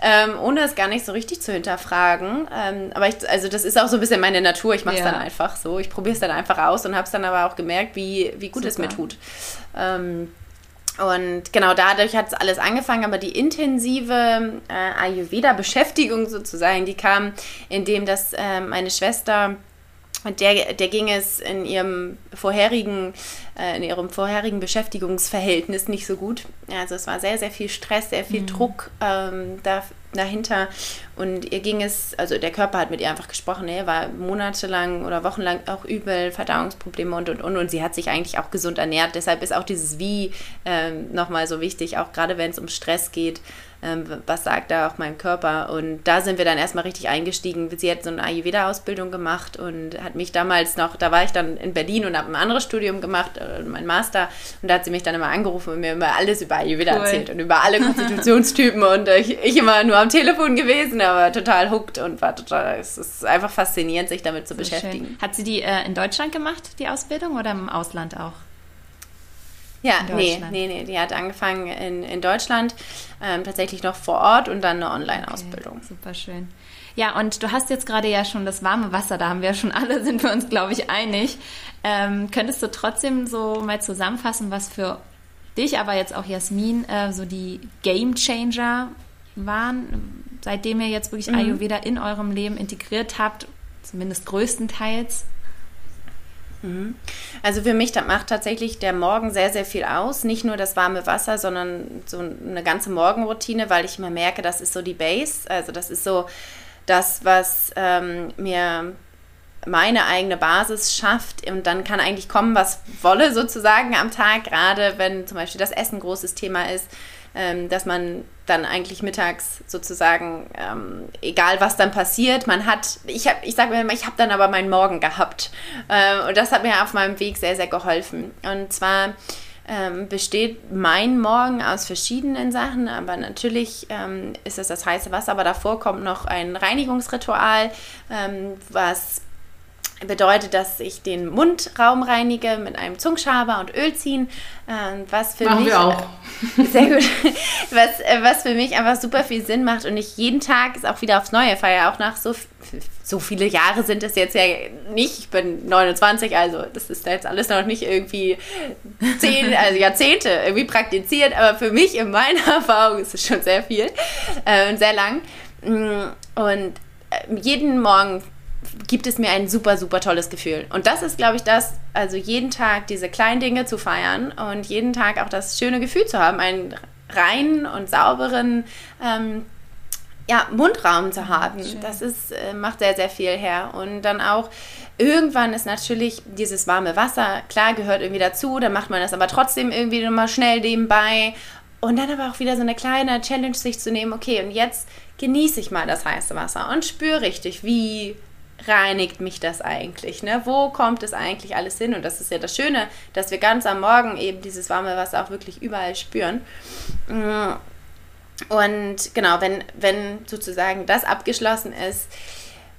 ähm, ohne es gar nicht so richtig zu hinterfragen. Ähm, aber ich, also das ist auch so ein bisschen meine Natur, ich mache es ja. dann einfach so. Ich probiere es dann einfach aus und habe es dann aber auch gemerkt, wie, wie gut Super. es mir tut. Ähm, und genau dadurch hat es alles angefangen, aber die intensive äh, Ayurveda-Beschäftigung sozusagen, die kam, indem das äh, meine Schwester der, der ging es in ihrem vorherigen, äh, in ihrem vorherigen Beschäftigungsverhältnis nicht so gut. Also es war sehr, sehr viel Stress, sehr viel mhm. Druck ähm, da, dahinter. Und ihr ging es, also der Körper hat mit ihr einfach gesprochen, er war monatelang oder wochenlang auch übel, Verdauungsprobleme und und und. Und sie hat sich eigentlich auch gesund ernährt. Deshalb ist auch dieses Wie ähm, nochmal so wichtig, auch gerade wenn es um Stress geht was sagt da auch mein Körper? Und da sind wir dann erstmal richtig eingestiegen. Sie hat so eine Ayurveda-Ausbildung gemacht und hat mich damals noch, da war ich dann in Berlin und habe ein anderes Studium gemacht, äh, mein Master. Und da hat sie mich dann immer angerufen und mir immer alles über Ayurveda cool. erzählt und über alle Konstitutionstypen. *laughs* und ich, ich, immer nur am Telefon gewesen, aber total hooked und war total, es ist einfach faszinierend, sich damit zu so beschäftigen. Schön. Hat sie die äh, in Deutschland gemacht, die Ausbildung, oder im Ausland auch? Ja, nee, nee, nee. Die hat angefangen in, in Deutschland, ähm, tatsächlich noch vor Ort und dann eine Online-Ausbildung. Okay, super schön. Ja, und du hast jetzt gerade ja schon das warme Wasser, da haben wir ja schon alle, *laughs* sind wir uns, glaube ich, einig. Ähm, könntest du trotzdem so mal zusammenfassen, was für dich, aber jetzt auch Jasmin, äh, so die Game Changer waren, seitdem ihr jetzt wirklich mhm. Ayurveda in eurem Leben integriert habt, zumindest größtenteils? Mhm. Also für mich macht tatsächlich der Morgen sehr, sehr viel aus. Nicht nur das warme Wasser, sondern so eine ganze Morgenroutine, weil ich immer merke, das ist so die Base. Also das ist so das, was ähm, mir meine eigene Basis schafft und dann kann eigentlich kommen, was wolle sozusagen am Tag, gerade wenn zum Beispiel das Essen großes Thema ist, ähm, dass man dann eigentlich mittags sozusagen, ähm, egal was dann passiert, man hat, ich, ich sage mir immer, ich habe dann aber meinen Morgen gehabt. Ähm, und das hat mir auf meinem Weg sehr, sehr geholfen. Und zwar ähm, besteht mein Morgen aus verschiedenen Sachen, aber natürlich ähm, ist es das heiße Wasser, aber davor kommt noch ein Reinigungsritual, ähm, was bedeutet, dass ich den Mundraum reinige mit einem Zungenschaber und Öl ziehen, ähm, was für Machen mich wir auch. *laughs* sehr gut, was, äh, was für mich einfach super viel Sinn macht und ich jeden Tag ist auch wieder aufs Neue feiere, auch nach so so viele Jahre sind es jetzt ja nicht. Ich bin 29, also das ist jetzt alles noch nicht irgendwie zehn, *laughs* also Jahrzehnte irgendwie praktiziert, aber für mich in meiner *laughs* Erfahrung ist es schon sehr viel äh, und sehr lang. Mm, und äh, jeden Morgen gibt es mir ein super, super tolles Gefühl. Und das ist, glaube ich, das, also jeden Tag diese kleinen Dinge zu feiern und jeden Tag auch das schöne Gefühl zu haben, einen reinen und sauberen ähm, ja, Mundraum zu haben. Schön. Das ist, äh, macht sehr, sehr viel her. Und dann auch irgendwann ist natürlich dieses warme Wasser, klar, gehört irgendwie dazu, dann macht man das aber trotzdem irgendwie nochmal schnell nebenbei. Und dann aber auch wieder so eine kleine Challenge sich zu nehmen, okay, und jetzt genieße ich mal das heiße Wasser und spüre richtig, wie reinigt mich das eigentlich? Ne? Wo kommt es eigentlich alles hin? Und das ist ja das Schöne, dass wir ganz am Morgen eben dieses warme Wasser auch wirklich überall spüren. Mm. Und genau, wenn, wenn sozusagen das abgeschlossen ist,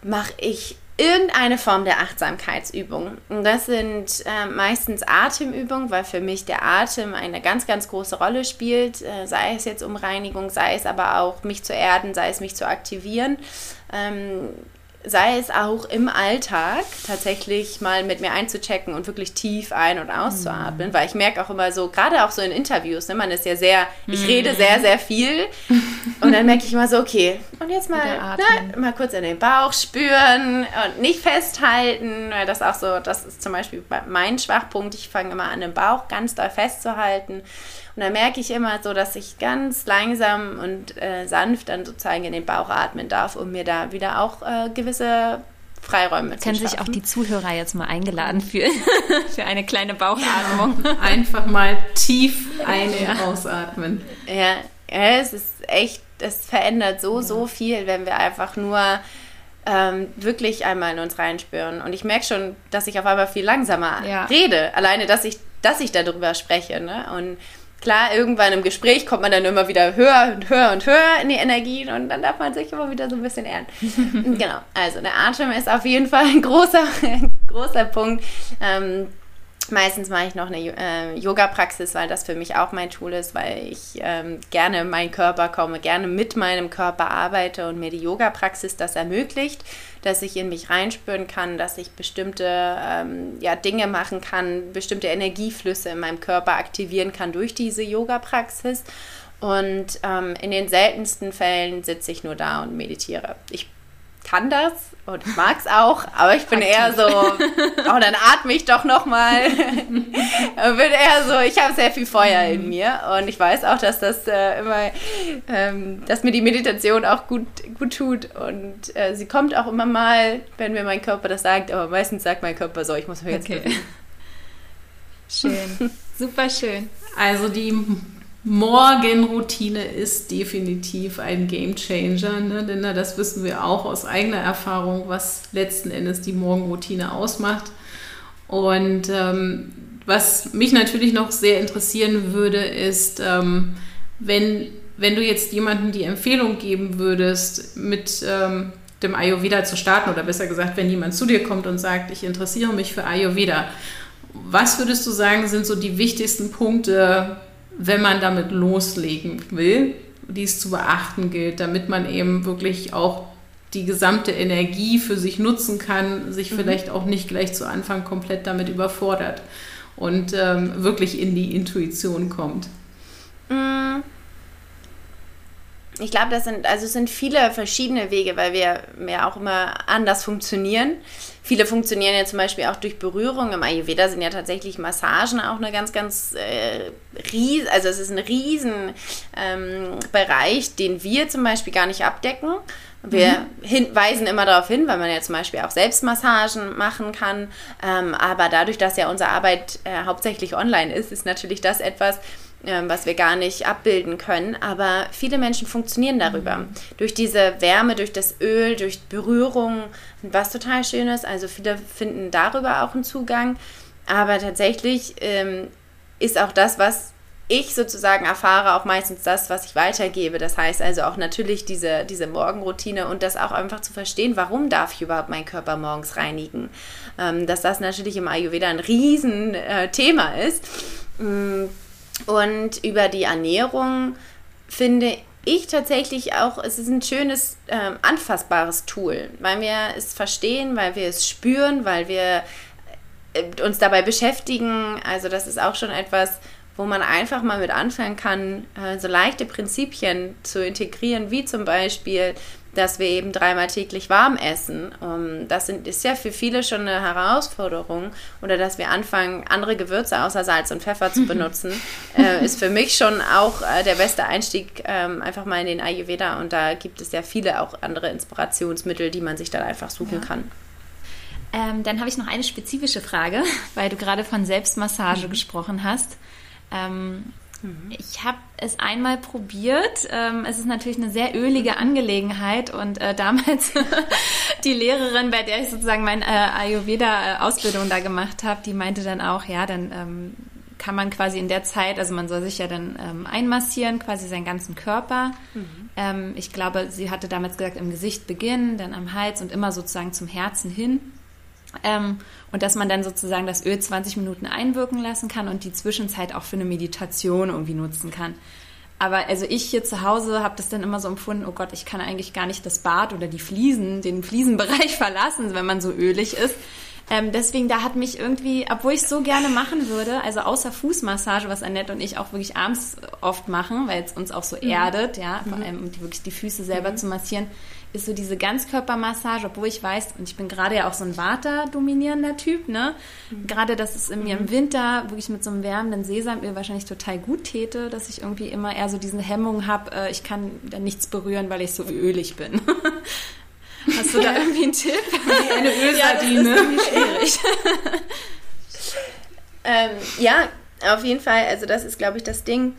mache ich irgendeine Form der Achtsamkeitsübung. Und das sind äh, meistens Atemübungen, weil für mich der Atem eine ganz, ganz große Rolle spielt, äh, sei es jetzt um Reinigung, sei es aber auch mich zu erden, sei es mich zu aktivieren. Ähm, sei es auch im Alltag tatsächlich mal mit mir einzuchecken und wirklich tief ein- und auszuatmen, mhm. weil ich merke auch immer so, gerade auch so in Interviews, ne, man ist ja sehr, ich mhm. rede sehr, sehr viel und dann merke ich immer so, okay, und jetzt mal, ne, mal kurz in den Bauch spüren und nicht festhalten, weil das auch so, das ist zum Beispiel mein Schwachpunkt, ich fange immer an, den Bauch ganz doll festzuhalten und dann merke ich immer so, dass ich ganz langsam und äh, sanft dann sozusagen in den Bauch atmen darf, um mir da wieder auch äh, gewisse Freiräume zu Können sich auch die Zuhörer jetzt mal eingeladen fühlen *laughs* für eine kleine Bauchatmung. Einfach mal tief ein- und ja. ausatmen. Ja, ja, es ist echt, es verändert so, so viel, wenn wir einfach nur ähm, wirklich einmal in uns reinspüren. Und ich merke schon, dass ich auf einmal viel langsamer ja. rede. Alleine, dass ich, dass ich darüber spreche. Ne? Und klar, irgendwann im Gespräch kommt man dann immer wieder höher und höher und höher in die Energien und dann darf man sich immer wieder so ein bisschen ehren. *laughs* genau, also der Atem ist auf jeden Fall ein großer, *laughs* großer Punkt. Ähm, Meistens mache ich noch eine äh, Yoga-Praxis, weil das für mich auch mein Tool ist, weil ich ähm, gerne in meinen Körper komme, gerne mit meinem Körper arbeite und mir die Yoga-Praxis das ermöglicht, dass ich in mich reinspüren kann, dass ich bestimmte ähm, ja, Dinge machen kann, bestimmte Energieflüsse in meinem Körper aktivieren kann durch diese Yoga-Praxis. Und ähm, in den seltensten Fällen sitze ich nur da und meditiere. Ich kann das und ich mag es auch, aber ich bin Aktiv. eher so, oh, dann atme ich doch nochmal. bin eher so, ich habe sehr viel Feuer in mhm. mir und ich weiß auch, dass das äh, immer, ähm, dass mir die Meditation auch gut, gut tut und äh, sie kommt auch immer mal, wenn mir mein Körper das sagt, aber meistens sagt mein Körper so, ich muss mich jetzt okay. bewegen. Schön, super schön. Also die Morgenroutine ist definitiv ein Game Changer, ne? denn das wissen wir auch aus eigener Erfahrung, was letzten Endes die Morgenroutine ausmacht. Und ähm, was mich natürlich noch sehr interessieren würde, ist, ähm, wenn, wenn du jetzt jemandem die Empfehlung geben würdest, mit ähm, dem Ayurveda zu starten, oder besser gesagt, wenn jemand zu dir kommt und sagt, ich interessiere mich für Ayurveda, was würdest du sagen, sind so die wichtigsten Punkte, wenn man damit loslegen will, die es zu beachten gilt, damit man eben wirklich auch die gesamte Energie für sich nutzen kann, sich mhm. vielleicht auch nicht gleich zu Anfang komplett damit überfordert. und ähm, wirklich in die Intuition kommt? Mm. Ich glaube, das sind, also es sind viele verschiedene Wege, weil wir ja auch immer anders funktionieren. Viele funktionieren ja zum Beispiel auch durch Berührung. Im Ayurveda sind ja tatsächlich Massagen auch eine ganz, ganz äh, ries, also es ist ein riesen ähm, Bereich, den wir zum Beispiel gar nicht abdecken. Wir mhm. hin, weisen immer darauf hin, weil man ja zum Beispiel auch Selbstmassagen machen kann. Ähm, aber dadurch, dass ja unsere Arbeit äh, hauptsächlich online ist, ist natürlich das etwas, was wir gar nicht abbilden können. Aber viele Menschen funktionieren darüber. Mhm. Durch diese Wärme, durch das Öl, durch Berührung, was total schön ist. Also viele finden darüber auch einen Zugang. Aber tatsächlich ähm, ist auch das, was ich sozusagen erfahre, auch meistens das, was ich weitergebe. Das heißt also auch natürlich diese, diese Morgenroutine und das auch einfach zu verstehen, warum darf ich überhaupt meinen Körper morgens reinigen. Ähm, dass das natürlich im Ayurveda ein Riesenthema äh, ist. Mm, und über die Ernährung finde ich tatsächlich auch, es ist ein schönes, äh, anfassbares Tool, weil wir es verstehen, weil wir es spüren, weil wir äh, uns dabei beschäftigen. Also das ist auch schon etwas, wo man einfach mal mit anfangen kann, äh, so leichte Prinzipien zu integrieren, wie zum Beispiel dass wir eben dreimal täglich warm essen. Um, das sind, ist ja für viele schon eine Herausforderung. Oder dass wir anfangen, andere Gewürze außer Salz und Pfeffer zu *laughs* benutzen, äh, ist für mich schon auch äh, der beste Einstieg ähm, einfach mal in den Ayurveda. Und da gibt es ja viele auch andere Inspirationsmittel, die man sich dann einfach suchen ja. kann. Ähm, dann habe ich noch eine spezifische Frage, *laughs* weil du gerade von Selbstmassage mhm. gesprochen hast. Ähm, Mhm. Ich habe es einmal probiert. Ähm, es ist natürlich eine sehr ölige Angelegenheit und äh, damals *laughs* die Lehrerin, bei der ich sozusagen meine äh, Ayurveda-Ausbildung da gemacht habe, die meinte dann auch, ja, dann ähm, kann man quasi in der Zeit, also man soll sich ja dann ähm, einmassieren, quasi seinen ganzen Körper. Mhm. Ähm, ich glaube, sie hatte damals gesagt, im Gesicht beginnen, dann am Hals und immer sozusagen zum Herzen hin. Ähm, und dass man dann sozusagen das Öl 20 Minuten einwirken lassen kann und die Zwischenzeit auch für eine Meditation irgendwie nutzen kann. Aber also ich hier zu Hause habe das dann immer so empfunden, oh Gott, ich kann eigentlich gar nicht das Bad oder die Fliesen, den Fliesenbereich *laughs* verlassen, wenn man so ölig ist. Ähm, deswegen, da hat mich irgendwie, obwohl ich so gerne machen würde, also außer Fußmassage, was Annette und ich auch wirklich abends oft machen, weil es uns auch so mhm. erdet, ja, vor allem um die, wirklich die Füße selber mhm. zu massieren, ist so diese Ganzkörpermassage, obwohl ich weiß, und ich bin gerade ja auch so ein Vata-dominierender Typ, ne? Mhm. Gerade, dass es in mir im mhm. Winter wirklich mit so einem wärmenden Sesamöl wahrscheinlich total gut täte, dass ich irgendwie immer eher so diese Hemmung habe, äh, ich kann da nichts berühren, weil ich so ölig bin. *laughs* Hast du da *laughs* irgendwie einen Tipp? Nee, eine Ölsardine. *laughs* Ja, das ist schwierig. ähm, ja, auf jeden Fall. Also das ist, glaube ich, das Ding.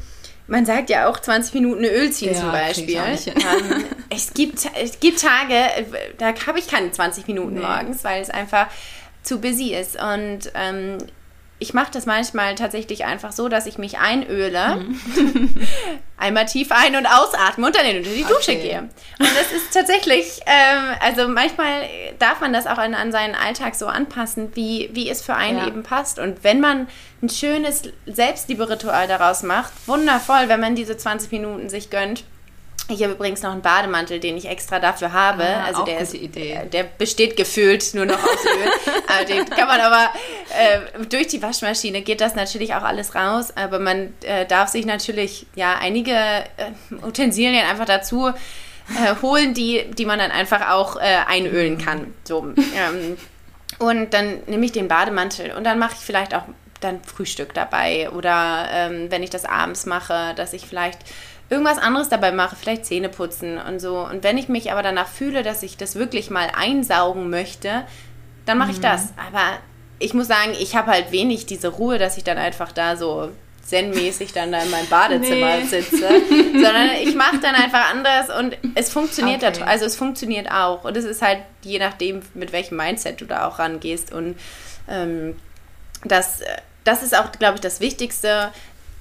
Man sagt ja auch 20 Minuten Öl ziehen ja, zum Beispiel. Ähm, es, gibt, es gibt Tage, da habe ich keine 20 Minuten nee. morgens, weil es einfach zu busy ist. Und ähm, ich mache das manchmal tatsächlich einfach so, dass ich mich einöle, mhm. *laughs* einmal tief ein- und ausatme und dann in die Dusche okay. gehe. Und das ist tatsächlich, ähm, also manchmal darf man das auch an, an, seinen Alltag so anpassen, wie, wie es für einen ja. eben passt. Und wenn man ein schönes Selbstliebe-Ritual daraus macht, wundervoll, wenn man diese 20 Minuten sich gönnt ich habe übrigens noch einen Bademantel, den ich extra dafür habe. Ah, also der ist, Idee. der besteht gefühlt nur noch aus Öl. *laughs* also den kann man aber äh, durch die Waschmaschine geht das natürlich auch alles raus. Aber man äh, darf sich natürlich ja einige äh, Utensilien einfach dazu äh, holen, die, die man dann einfach auch äh, einölen kann. So. Ähm, und dann nehme ich den Bademantel und dann mache ich vielleicht auch dann Frühstück dabei oder ähm, wenn ich das abends mache, dass ich vielleicht irgendwas anderes dabei mache, vielleicht Zähne putzen und so. Und wenn ich mich aber danach fühle, dass ich das wirklich mal einsaugen möchte, dann mache ich mhm. das. Aber ich muss sagen, ich habe halt wenig diese Ruhe, dass ich dann einfach da so zen-mäßig dann da in meinem Badezimmer nee. sitze, *laughs* sondern ich mache dann einfach anders und es funktioniert, okay. also es funktioniert auch und es ist halt je nachdem, mit welchem Mindset du da auch rangehst und ähm, das, das ist auch, glaube ich, das Wichtigste,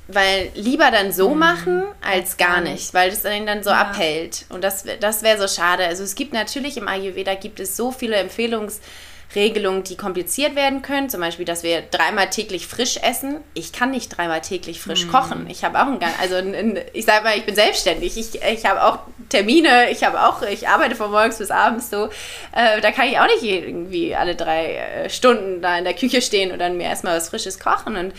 weil lieber dann so mhm. machen als gar nicht, weil das einen dann so ja. abhält. Und das, das wäre so schade. Also es gibt natürlich im Ayurveda gibt es so viele Empfehlungsregelungen, die kompliziert werden können. Zum Beispiel, dass wir dreimal täglich frisch essen. Ich kann nicht dreimal täglich frisch mhm. kochen. Ich habe auch ein, also ein, ich sage mal, ich bin selbstständig. Ich, ich habe auch Termine, ich habe auch, ich arbeite von morgens bis abends so, äh, da kann ich auch nicht irgendwie alle drei äh, Stunden da in der Küche stehen und dann mir erstmal was Frisches kochen und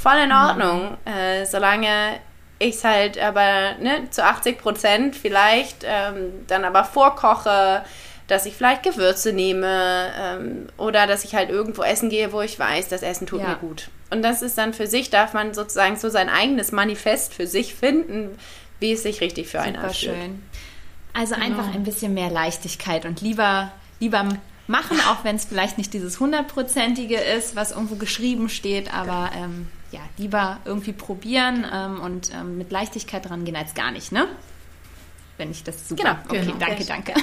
voll in Ordnung, mhm. äh, solange ich es halt aber ne, zu 80 Prozent vielleicht ähm, dann aber vorkoche, dass ich vielleicht Gewürze nehme ähm, oder dass ich halt irgendwo essen gehe, wo ich weiß, das Essen tut ja. mir gut. Und das ist dann für sich, darf man sozusagen so sein eigenes Manifest für sich finden, wie es sich richtig für einen anfühlt. schön. Also genau. einfach ein bisschen mehr Leichtigkeit und lieber, lieber machen, auch wenn es vielleicht nicht dieses hundertprozentige ist, was irgendwo geschrieben steht, aber ähm, ja, lieber irgendwie probieren ähm, und ähm, mit Leichtigkeit dran gehen als gar nicht, ne? wenn ich das super. Genau, okay, genau. danke, danke.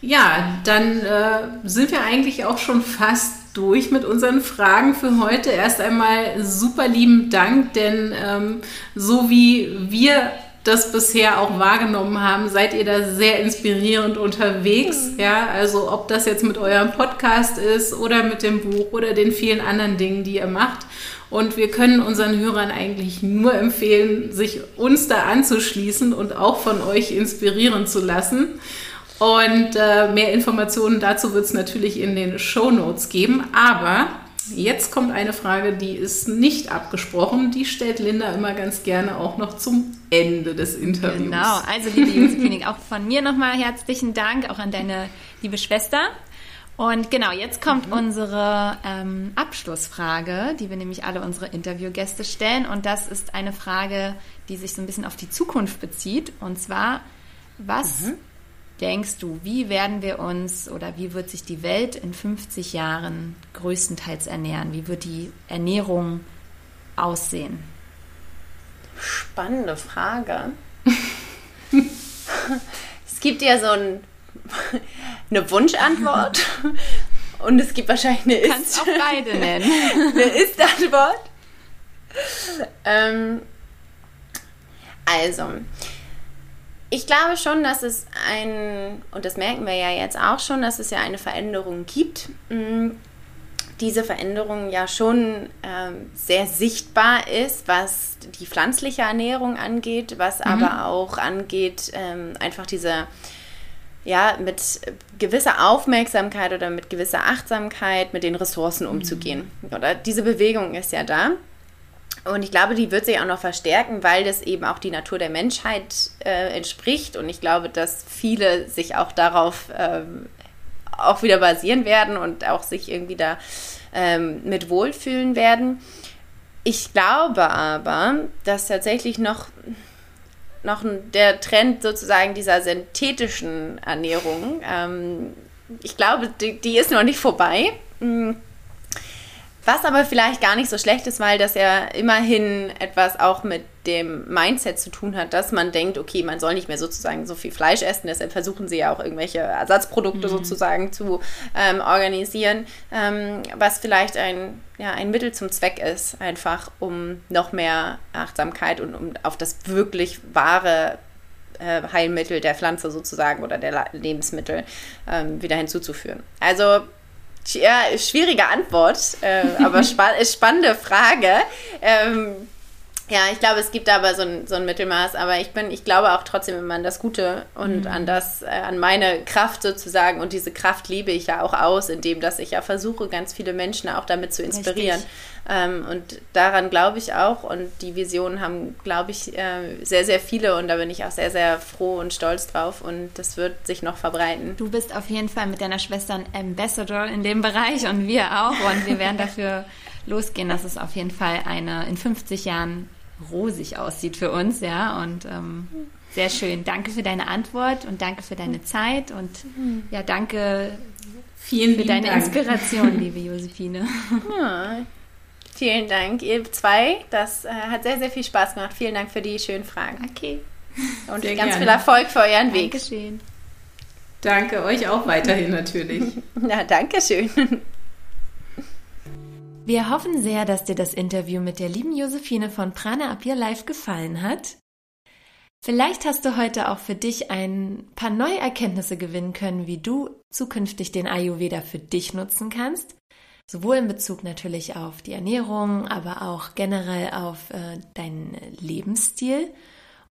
ja, dann äh, sind wir eigentlich auch schon fast durch mit unseren Fragen für heute. Erst einmal super lieben Dank, denn ähm, so wie wir das bisher auch wahrgenommen haben, seid ihr da sehr inspirierend unterwegs. Mhm. Ja, also ob das jetzt mit eurem Podcast ist oder mit dem Buch oder den vielen anderen Dingen, die ihr macht. Und wir können unseren Hörern eigentlich nur empfehlen, sich uns da anzuschließen und auch von euch inspirieren zu lassen. Und äh, mehr Informationen dazu wird es natürlich in den Show Notes geben. Aber jetzt kommt eine Frage, die ist nicht abgesprochen. Die stellt Linda immer ganz gerne auch noch zum Ende des Interviews. Genau, also liebe Josephine, auch von mir nochmal herzlichen Dank, auch an deine liebe Schwester. Und genau, jetzt kommt mhm. unsere ähm, Abschlussfrage, die wir nämlich alle unsere Interviewgäste stellen. Und das ist eine Frage, die sich so ein bisschen auf die Zukunft bezieht. Und zwar, was mhm. Denkst du, wie werden wir uns oder wie wird sich die Welt in 50 Jahren größtenteils ernähren? Wie wird die Ernährung aussehen? Spannende Frage. *laughs* es gibt ja so ein *laughs* eine Wunschantwort *laughs* und es gibt wahrscheinlich eine Ist. Kannst auch beide nennen. eine Ist-Antwort. Ähm, also, ich glaube schon, dass es ein, und das merken wir ja jetzt auch schon, dass es ja eine Veränderung gibt. Mm, diese Veränderung ja schon ähm, sehr sichtbar ist, was die pflanzliche Ernährung angeht, was mhm. aber auch angeht, ähm, einfach diese ja, mit gewisser Aufmerksamkeit oder mit gewisser Achtsamkeit mit den Ressourcen umzugehen. Mhm. Oder diese Bewegung ist ja da. Und ich glaube, die wird sich auch noch verstärken, weil das eben auch die Natur der Menschheit äh, entspricht. Und ich glaube, dass viele sich auch darauf ähm, auch wieder basieren werden und auch sich irgendwie da ähm, mit wohlfühlen werden. Ich glaube aber, dass tatsächlich noch noch der Trend sozusagen dieser synthetischen Ernährung. Ähm, ich glaube, die, die, ist noch nicht vorbei. Hm. Was aber vielleicht gar nicht so schlecht ist, weil das ja immerhin etwas auch mit dem Mindset zu tun hat, dass man denkt, okay, man soll nicht mehr sozusagen so viel Fleisch essen, deshalb versuchen sie ja auch irgendwelche Ersatzprodukte mhm. sozusagen zu ähm, organisieren, ähm, was vielleicht ein, ja, ein Mittel zum Zweck ist, einfach um noch mehr Achtsamkeit und um auf das wirklich wahre äh, Heilmittel der Pflanze sozusagen oder der Lebensmittel ähm, wieder hinzuzuführen. Also ja, schwierige Antwort, äh, aber spa *laughs* spannende Frage. Ähm, ja, ich glaube, es gibt aber so ein, so ein Mittelmaß, aber ich bin, ich glaube auch trotzdem immer an das Gute und mhm. an das, äh, an meine Kraft sozusagen. Und diese Kraft liebe ich ja auch aus, indem dass ich ja versuche, ganz viele Menschen auch damit zu inspirieren. Ähm, und daran glaube ich auch. Und die Visionen haben, glaube ich, äh, sehr, sehr viele. Und da bin ich auch sehr, sehr froh und stolz drauf. Und das wird sich noch verbreiten. Du bist auf jeden Fall mit deiner Schwester ein Ambassador in dem Bereich und wir auch. Und wir werden *laughs* dafür losgehen, dass es auf jeden Fall eine in 50 Jahren rosig aussieht für uns, ja. Und ähm, sehr schön. Danke für deine Antwort und danke für deine Zeit und ja, danke Vielen für deine Dank. Inspiration, *laughs* liebe Josephine. Ja, vielen Dank, ihr zwei. Das äh, hat sehr, sehr viel Spaß gemacht. Vielen Dank für die schönen Fragen. Okay. Und sehr ganz gerne. viel Erfolg für euren Weg. Dankeschön. Danke euch auch weiterhin natürlich. *laughs* Na, danke schön. Wir hoffen sehr, dass dir das Interview mit der lieben Josephine von Prana Your Life gefallen hat. Vielleicht hast du heute auch für dich ein paar neue Erkenntnisse gewinnen können, wie du zukünftig den Ayurveda für dich nutzen kannst. Sowohl in Bezug natürlich auf die Ernährung, aber auch generell auf äh, deinen Lebensstil.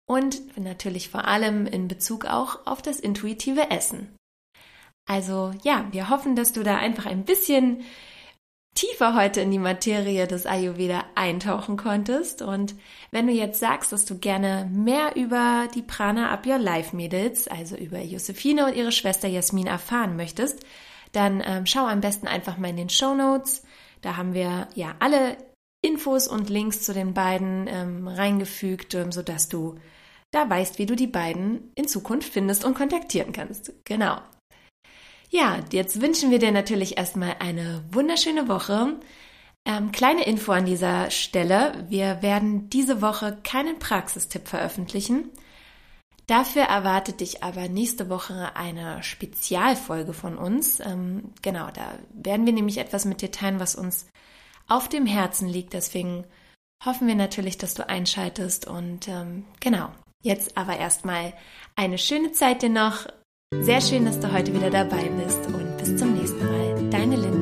und natürlich vor allem in Bezug auch auf das intuitive Essen. Also ja, wir hoffen, dass du da einfach ein bisschen tiefer heute in die Materie des Ayurveda eintauchen konntest. Und wenn du jetzt sagst, dass du gerne mehr über die Prana Up Your Life Mädels, also über Josephine und ihre Schwester Jasmin erfahren möchtest, dann ähm, schau am besten einfach mal in den Show Notes. Da haben wir ja alle Infos und Links zu den beiden ähm, reingefügt, ähm, sodass du da weißt, wie du die beiden in Zukunft findest und kontaktieren kannst. Genau. Ja, jetzt wünschen wir dir natürlich erstmal eine wunderschöne Woche. Ähm, kleine Info an dieser Stelle. Wir werden diese Woche keinen Praxistipp veröffentlichen. Dafür erwartet dich aber nächste Woche eine Spezialfolge von uns. Ähm, genau, da werden wir nämlich etwas mit dir teilen, was uns auf dem Herzen liegt. Deswegen hoffen wir natürlich, dass du einschaltest. Und ähm, genau, jetzt aber erstmal eine schöne Zeit dir noch. Sehr schön, dass du heute wieder dabei bist und bis zum nächsten Mal. Deine Linda.